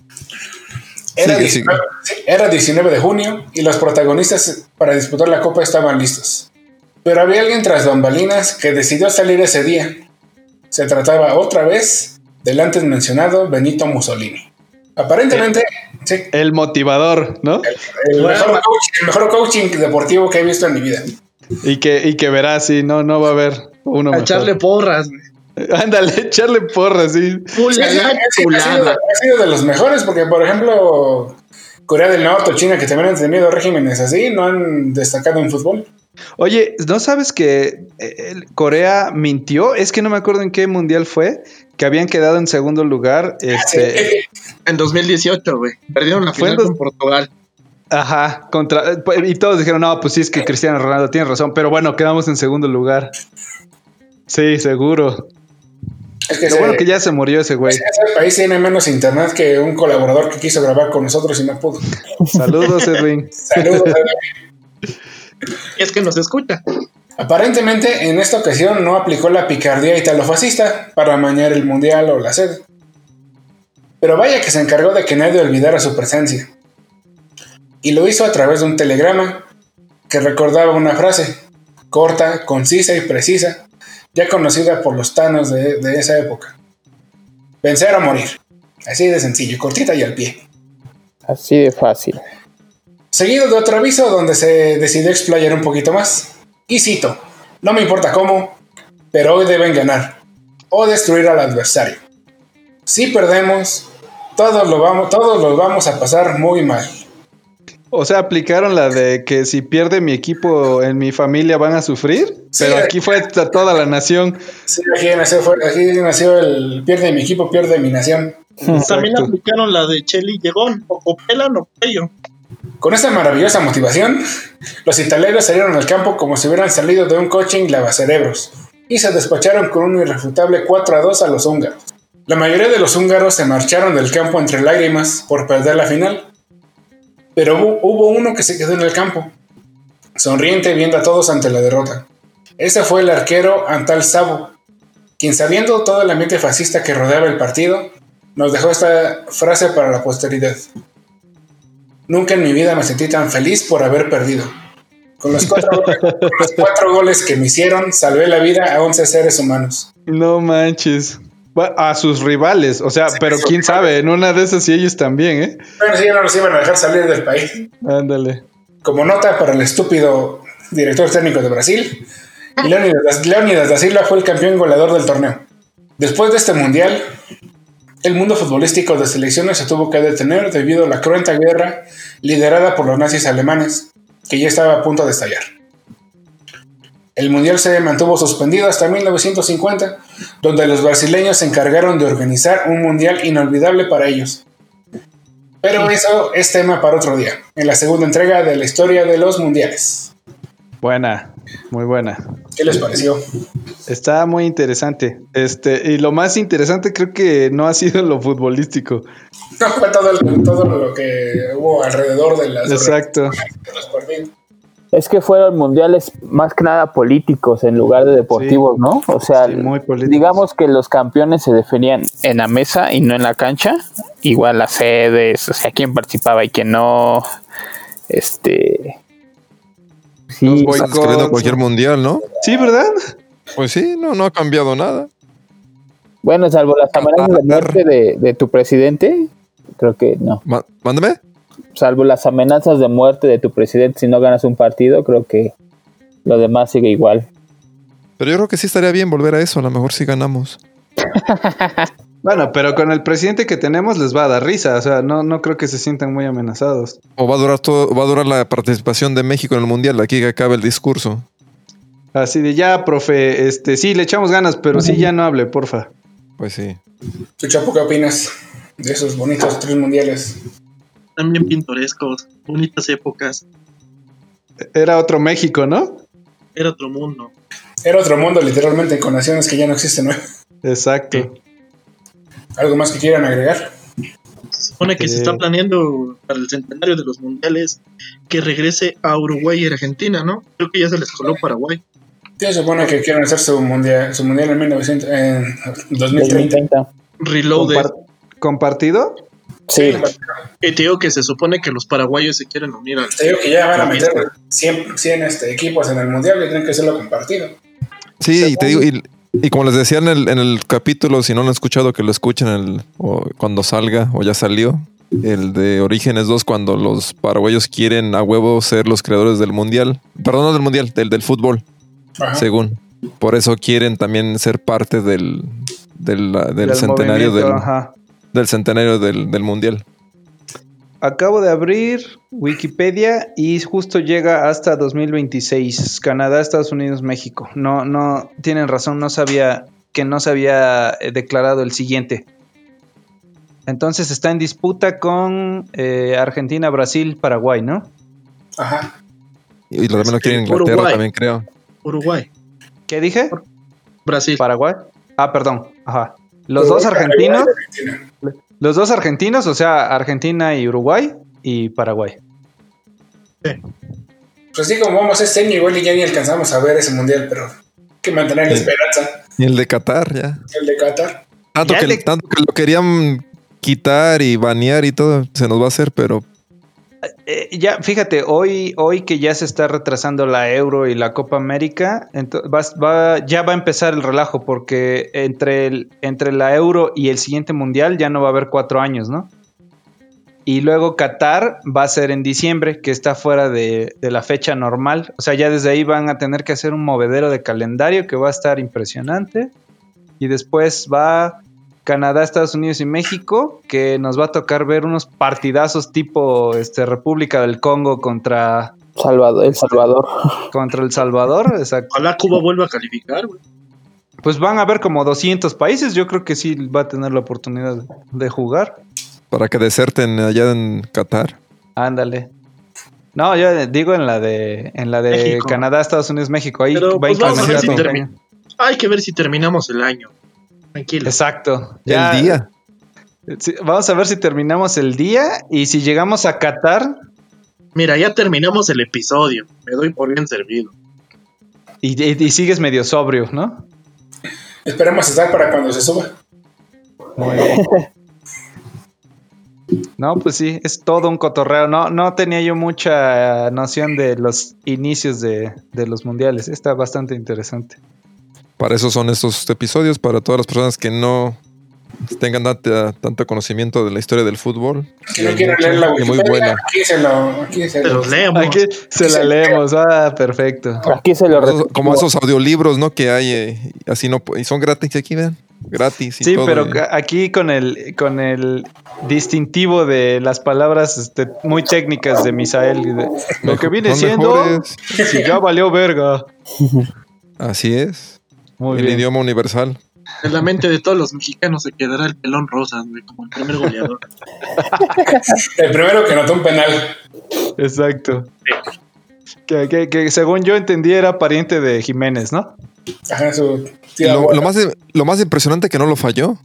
S6: Era,
S3: Sigue,
S6: 19, sí, era 19 de junio y los protagonistas para disputar la copa estaban listos. Pero había alguien tras bambalinas que decidió salir ese día. Se trataba otra vez del antes mencionado Benito Mussolini. Aparentemente, sí,
S2: El motivador, ¿no?
S6: el, mejor coach- el mejor coaching deportivo que he visto en mi vida.
S2: Y que, y que verás, sí, no, no va a haber uno
S5: A
S2: mejor.
S5: echarle porras, güey.
S2: Ándale, echarle porras, sí.
S6: Sí, ha, sido, ha sido de los mejores porque, por ejemplo, Corea del Norte o China, que también han tenido regímenes así, no han destacado en fútbol.
S2: Oye, ¿no sabes que eh, Corea mintió? Es que no me acuerdo en qué mundial fue, que habían quedado en segundo lugar. Este,
S5: En 2018, güey. Perdieron la final
S2: dos-
S5: con Portugal.
S2: ajá, contra. eh, Y todos dijeron, no, pues sí, es que Cristiano Ronaldo tiene razón, pero bueno, quedamos en segundo lugar. Sí, seguro.
S6: Es que
S2: Lo bueno que ya se murió ese güey.
S6: Ese país tiene menos internet que un colaborador que quiso grabar con nosotros y no pudo.
S2: Saludos, Edwin.
S6: Saludos.
S5: Y es que nos escucha.
S6: Aparentemente, en esta ocasión no aplicó la picardía italofascista para amañar el mundial o la sede. Pero vaya que se encargó de que nadie olvidara su presencia. Y lo hizo a través de un telegrama que recordaba una frase corta, concisa y precisa, ya conocida por los tanos de, de esa época. Vencer o morir. Así de sencillo, cortita y al pie.
S4: Así de fácil.
S6: Seguido de otro aviso donde se decidió explayar un poquito más. Y cito, no me importa cómo, pero hoy deben ganar o destruir al adversario. Si perdemos, todos lo vamos, todos los vamos a pasar muy mal.
S2: O sea, aplicaron la de que si pierde mi equipo en mi familia van a sufrir,
S6: Sí,
S2: pero
S6: eh.
S2: aquí fue to- toda la nación.
S6: Sí, aquí nació, fue- aquí nació el pierde mi equipo, pierde mi nación.
S5: También aplicaron la de Cheli Llegón. O copelan o pello.
S6: Con esta maravillosa motivación, los italianos salieron al campo como si hubieran salido de un coaching lavacerebros y se despacharon con un irrefutable 4 a 2 a los húngaros. La mayoría de los húngaros se marcharon del campo entre lágrimas por perder la final, pero hubo, hubo uno que se quedó en el campo, sonriente viendo a todos ante la derrota. Ese fue el arquero Antal Sabo, quien sabiendo todo el ambiente fascista que rodeaba el partido, nos dejó esta frase para la posteridad. Nunca en mi vida me sentí tan feliz por haber perdido. Con los cuatro, con los cuatro goles que me hicieron, salvé la vida a 11 seres humanos.
S2: No manches. A sus rivales, o sea, pero quién sabe, en una de esas sí ellos también, ¿eh?
S6: Bueno, sí, no nos iban a dejar salir del país.
S2: Ándale.
S6: Como nota para el estúpido director técnico de Brasil, y Leonidas, Leonidas da Silva fue el campeón goleador del torneo. Después de este mundial, el mundo futbolístico de selecciones se tuvo que detener debido a la cruenta guerra liderada por los nazis alemanes, que ya estaba a punto de estallar. El mundial se mantuvo suspendido hasta 1950, donde los brasileños se encargaron de organizar un mundial inolvidable para ellos. Pero eso es tema para otro día, en la segunda entrega de la historia de los mundiales.
S2: Buena, muy buena.
S6: ¿Qué les pareció?
S2: Está muy interesante. Este, y lo más interesante creo que no ha sido lo futbolístico.
S6: No fue todo, el- todo lo que hubo alrededor de las
S2: Exacto.
S6: de los partidos.
S4: Es que fueron mundiales más que nada políticos en lugar de deportivos, ¿no? O sea,
S2: Sí, muy políticos.
S4: digamos que los campeones se definían en la mesa y no en la cancha. Igual las sedes, o sea, quién participaba y quién no. Este. Sí.
S3: Están escribiendo cualquier mundial, ¿no?
S2: Sí, ¿verdad?
S3: Pues sí, no, no ha cambiado nada.
S4: bueno, salvo las amenazas de muerte de, de tu presidente, creo que no.
S3: Ma- Mándame.
S4: Salvo las amenazas de muerte de tu presidente si no ganas un partido, creo que lo demás sigue igual.
S3: Pero yo creo que sí estaría bien volver a eso. A lo mejor sí ganamos.
S2: Bueno, pero con el presidente que tenemos les va a dar risa. O sea, no, no creo que se sientan muy amenazados.
S3: O va a durar todo, va a durar la participación de México en el mundial. de Aquí que acabe el discurso.
S2: Así de ya, profe, este, sí, le echamos ganas, pero sí, ya no hable, porfa.
S3: Pues sí.
S6: ¿Tú, Chapo, qué opinas de esos bonitos tres mundiales?
S5: También pintorescos, bonitas épocas.
S2: Era otro México, ¿no?
S5: Era otro mundo.
S6: Era otro mundo, literalmente, con naciones que ya no existen. ¿no?
S2: Exacto.
S6: ¿Algo más que quieran agregar?
S5: Se supone que se
S2: Sí.
S5: está planeando para el centenario de los mundiales que regrese a Uruguay y Argentina, ¿no? Creo que ya se les coló Paraguay.
S6: Se supone que quieren hacer su mundial, su mundial en, 1900, en 2030.
S4: 2030.
S5: Reloaded.
S2: Compar- ¿Compartido?
S4: Sí,
S5: Y te digo que se supone que los paraguayos se quieren unir al.
S6: Te digo que ya van a meter
S5: fiesta.
S6: 100, 100 este, equipos en el mundial y tienen que hacerlo compartido.
S3: Sí, y te digo, y, y como les decía en el, en el capítulo, si no lo han escuchado, que lo escuchen el, o cuando salga o ya salió, el de Orígenes 2, cuando los paraguayos quieren a huevo ser los creadores del mundial, perdón, no del mundial, del, del fútbol,
S6: Ajá.
S3: según. Por eso quieren también ser parte del, del, del
S2: Del
S3: centenario del,
S2: ajá.
S3: Del centenario del, del mundial.
S2: Acabo de abrir Wikipedia y justo llega hasta 2026. Canadá, Estados Unidos, México. No, no, tienen razón, no sabía que no se había eh, declarado el siguiente. Entonces está en disputa con eh, Argentina, Brasil, Paraguay, ¿no?
S6: Ajá.
S3: Y lo también lo quieren
S5: Este,
S3: Inglaterra,
S5: Uruguay.
S3: también creo.
S5: Uruguay,
S2: ¿Qué dije?
S5: Brasil.
S2: Paraguay. Ah, perdón. Ajá. Los dos argentinos,
S6: Argentina.
S2: los dos argentinos, o sea, Argentina y Uruguay y Paraguay.
S6: Pues así como vamos este año, igual y ya ni alcanzamos a ver ese mundial, pero hay que mantener la
S3: Sí.
S6: esperanza.
S3: Y el de Qatar, ya.
S6: El de Qatar.
S3: Tanto
S2: Ya
S3: que,
S2: le-
S3: tanto que lo querían quitar y banear y todo, se nos va a hacer, pero
S2: Eh, ya, fíjate, hoy, hoy que ya se está retrasando la Euro y la Copa América, va- ya va a empezar el relajo porque entre, el, entre la Euro y el siguiente Mundial ya no va a haber cuatro años, ¿no? Y luego Qatar va a ser en diciembre, que está fuera de, de la fecha normal. O sea, ya desde ahí van a tener que hacer un movedero de calendario que va a estar impresionante. Y después va Canadá, Estados Unidos y México, que nos va a tocar ver unos partidazos tipo este, República del Congo contra,
S4: Salvador, El Salvador.
S2: contra El Salvador. Exacto.
S5: Ojalá Cuba vuelva a calificar, güey.
S2: Pues van a haber como 200 países. Yo creo que sí va a tener la oportunidad de jugar.
S3: para que deserten allá en Qatar.
S2: Ándale. No, yo digo en la de en la de
S5: México.
S2: Canadá, Estados Unidos, México. Ahí
S5: Pero,
S2: va a
S5: pues, vamos
S3: a ver si
S2: incluir-
S5: termina. Hay que ver si terminamos el año. Tranquilo.
S2: Exacto. Ya-
S3: el día.
S2: sí, vamos a ver si terminamos el día y si llegamos a Qatar
S5: Mira, ya terminamos el episodio. Me doy por bien servido.
S2: y, y- y sigues medio sobrio, ¿no?
S6: Esperemos estar para cuando se suba.
S2: No, pues sí, es todo un cotorreo. No, no tenía yo mucha eh, noción de los inicios de, de los mundiales. Está bastante interesante.
S3: Para eso son estos episodios, para todas las personas que no tengan tanta- tanto conocimiento de la historia del fútbol.
S6: Si no quieren leer la
S3: muy buena.
S6: aquí se lo, aquí se
S5: los leemos.
S2: Aquí se la leemos. Ah, perfecto.
S4: Aquí se lo
S3: Esos- como esos audiolibros, ¿no? Que hay, eh, así no, y son gratis aquí, vean. Gratis y
S2: Sí,
S3: todo,
S2: pero ca- aquí con el con el distintivo de las palabras este, muy técnicas de Misael. de- lo que viene siendo,
S3: mejores.
S2: si ya valió verga.
S3: Así es.
S2: Muy
S3: el
S2: bien.
S3: idioma universal.
S5: En la mente de todos los mexicanos se quedará el pelón rosa, güey, como el primer goleador.
S6: El primero que notó un penal.
S2: Exacto. Que, que- que según yo entendí era pariente de Jiménez, ¿no?
S6: Ajá, su
S3: lo, más, lo más impresionante que no lo falló.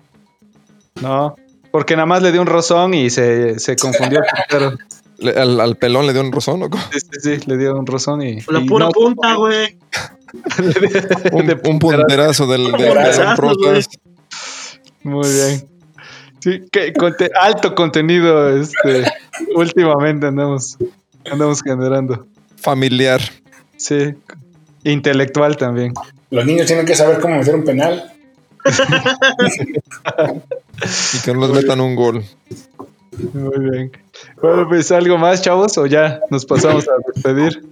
S2: No. Porque nada más le dio un rozón y se, se confundió el portero.
S3: Le- al, al pelón le dio un rozón, ¿o cómo?
S2: Sí, sí, sí, le dio un rozón y.
S5: La
S2: y
S5: pura
S2: no-
S5: punta, güey.
S3: Un,
S2: de
S3: un punterazo del, del. Rosas.
S2: Muy bien. Sí, que conte- alto contenido este últimamente andamos andamos generando.
S3: familiar.
S2: Sí. Intelectual también.
S6: Los niños tienen que saber cómo meter un penal.
S3: Y que no les metan un gol.
S2: Muy bien. Bueno, pues algo más, chavos, o ya nos pasamos a despedir.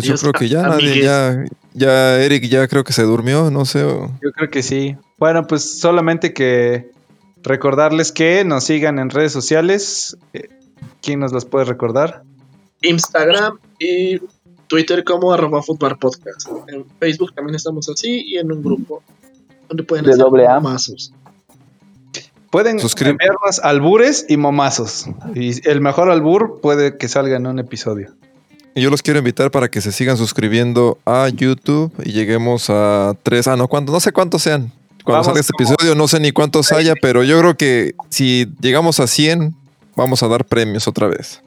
S3: Pues yo creo que ya nadie, ya, ya Eric ya creo que se durmió, no sé. o-
S2: Yo creo que sí. Bueno, pues solamente que recordarles que nos sigan en redes sociales. Eh, ¿Quién nos las puede recordar?
S5: Instagram y Twitter como arroba Football podcast. En Facebook también estamos así y en un grupo donde pueden
S4: De
S5: hacer
S4: doble A.
S5: mazos.
S2: Pueden enviarnos albures y momazos. Y el mejor albur puede que salga en un episodio.
S3: Y yo los quiero invitar para que se sigan suscribiendo a YouTube y lleguemos a tres. Ah, no, ¿cuántos? No sé cuántos sean. Cuando
S2: Vamos
S3: salga este
S2: como-
S3: episodio, no sé ni cuántos haya, pero yo creo que si llegamos a 100, vamos a dar premios otra vez.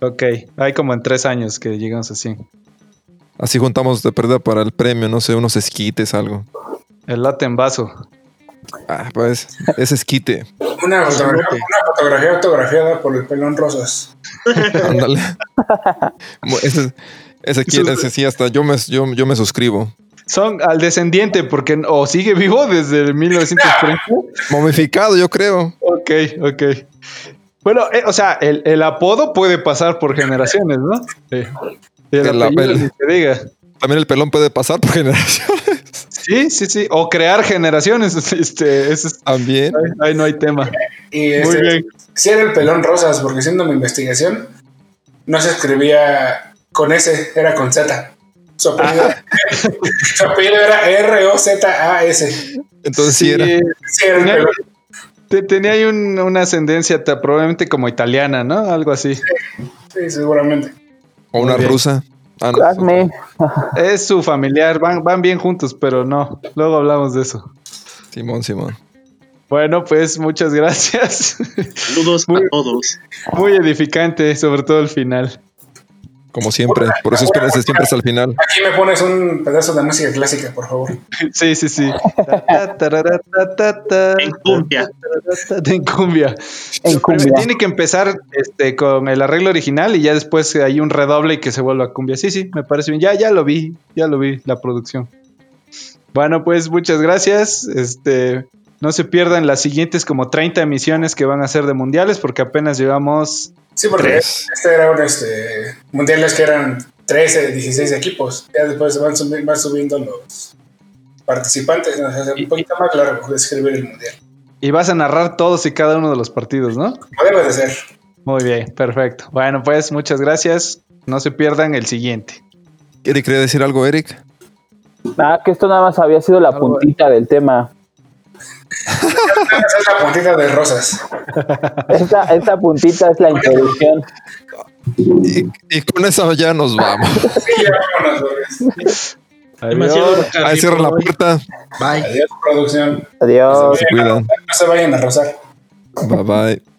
S2: Ok, hay como en tres años que llegamos así.
S3: Así juntamos de pérdida para el premio, no sé, unos esquites, algo.
S2: El latte en vaso.
S3: Ah, pues, es esquite.
S6: Una fotografía, una fotografía autografiada por el pelón rosas.
S3: Ándale. Ese, ese, quiere- ese sí, hasta yo me, yo, yo me suscribo.
S2: Son al descendiente, porque o sigue vivo desde el 1930.
S3: Momificado, yo creo.
S2: ok, ok. Bueno, eh, o sea, el, el apodo puede pasar por generaciones, ¿no? Sí. El
S3: El
S2: apellido, diga.
S3: También el pelón puede pasar por generaciones.
S2: Sí, sí, sí. O crear generaciones. Este, ese es-
S3: También.
S2: ahí, ahí no hay tema.
S6: Y
S2: Muy
S6: este,
S2: bien.
S6: sí era el pelón rosas, porque haciendo mi investigación, no se escribía con S, era con Z. Su apellido, su apellido era R-O-Z-A-S.
S3: Entonces sí,
S2: Sí,
S3: era.
S6: Sí, era el
S2: Tenía,
S6: pelón.
S2: te- tenía ahí un- una ascendencia probablemente como italiana, ¿no? Algo así.
S6: Sí, seguramente.
S3: O una rusa. Ah, no.
S4: Hazme.
S2: Es su familiar, van, van bien juntos, pero no. Luego hablamos de eso.
S3: Simón, Simón.
S2: Bueno, pues muchas gracias.
S5: Saludos
S2: Muy-
S5: a todos.
S2: Muy edificante, sobre todo el final.
S3: Como siempre. Por eso espérense siempre hasta el final.
S6: Aquí me pones un pedazo de música clásica, por favor.
S2: Sí, sí, sí. Ta, tarara, ta, ta, ta,
S5: En cumbia.
S2: ta, ta, ta, En cumbia.
S4: En cumbia.
S2: Tiene que empezar este, con el arreglo original y ya después hay un redoble y que se vuelva cumbia. Sí, sí, me parece bien. Ya, ya lo vi, ya lo vi, la producción. Bueno, pues muchas gracias. Este, no se pierdan las siguientes como 30 emisiones que van a ser de mundiales porque apenas llevamos
S6: Sí, porque
S3: Tres.
S6: este era un este, mundiales que eran 13, 16 equipos. Ya después van, subi- van subiendo los participantes. Un poquito más largo describir el mundial.
S2: y vas a narrar todos y cada uno de los partidos, ¿no?
S6: Como debe de ser.
S2: Muy bien, perfecto. Bueno, pues muchas gracias. No se pierdan el siguiente.
S3: Eric, ¿quería decir algo, Eric?
S4: Ah, que esto nada más había sido la puntita del tema.
S6: Esa es la puntita de rosas.
S4: Esta, esta puntita es la introducción.
S3: Y, y con eso ya nos vamos.
S6: Sí, vámonos,
S3: Ahí cierra la puerta.
S5: Bye.
S6: Adiós, producción.
S4: Adiós.
S3: Se cuidan.
S6: No se vayan a rozar.
S3: Bye bye.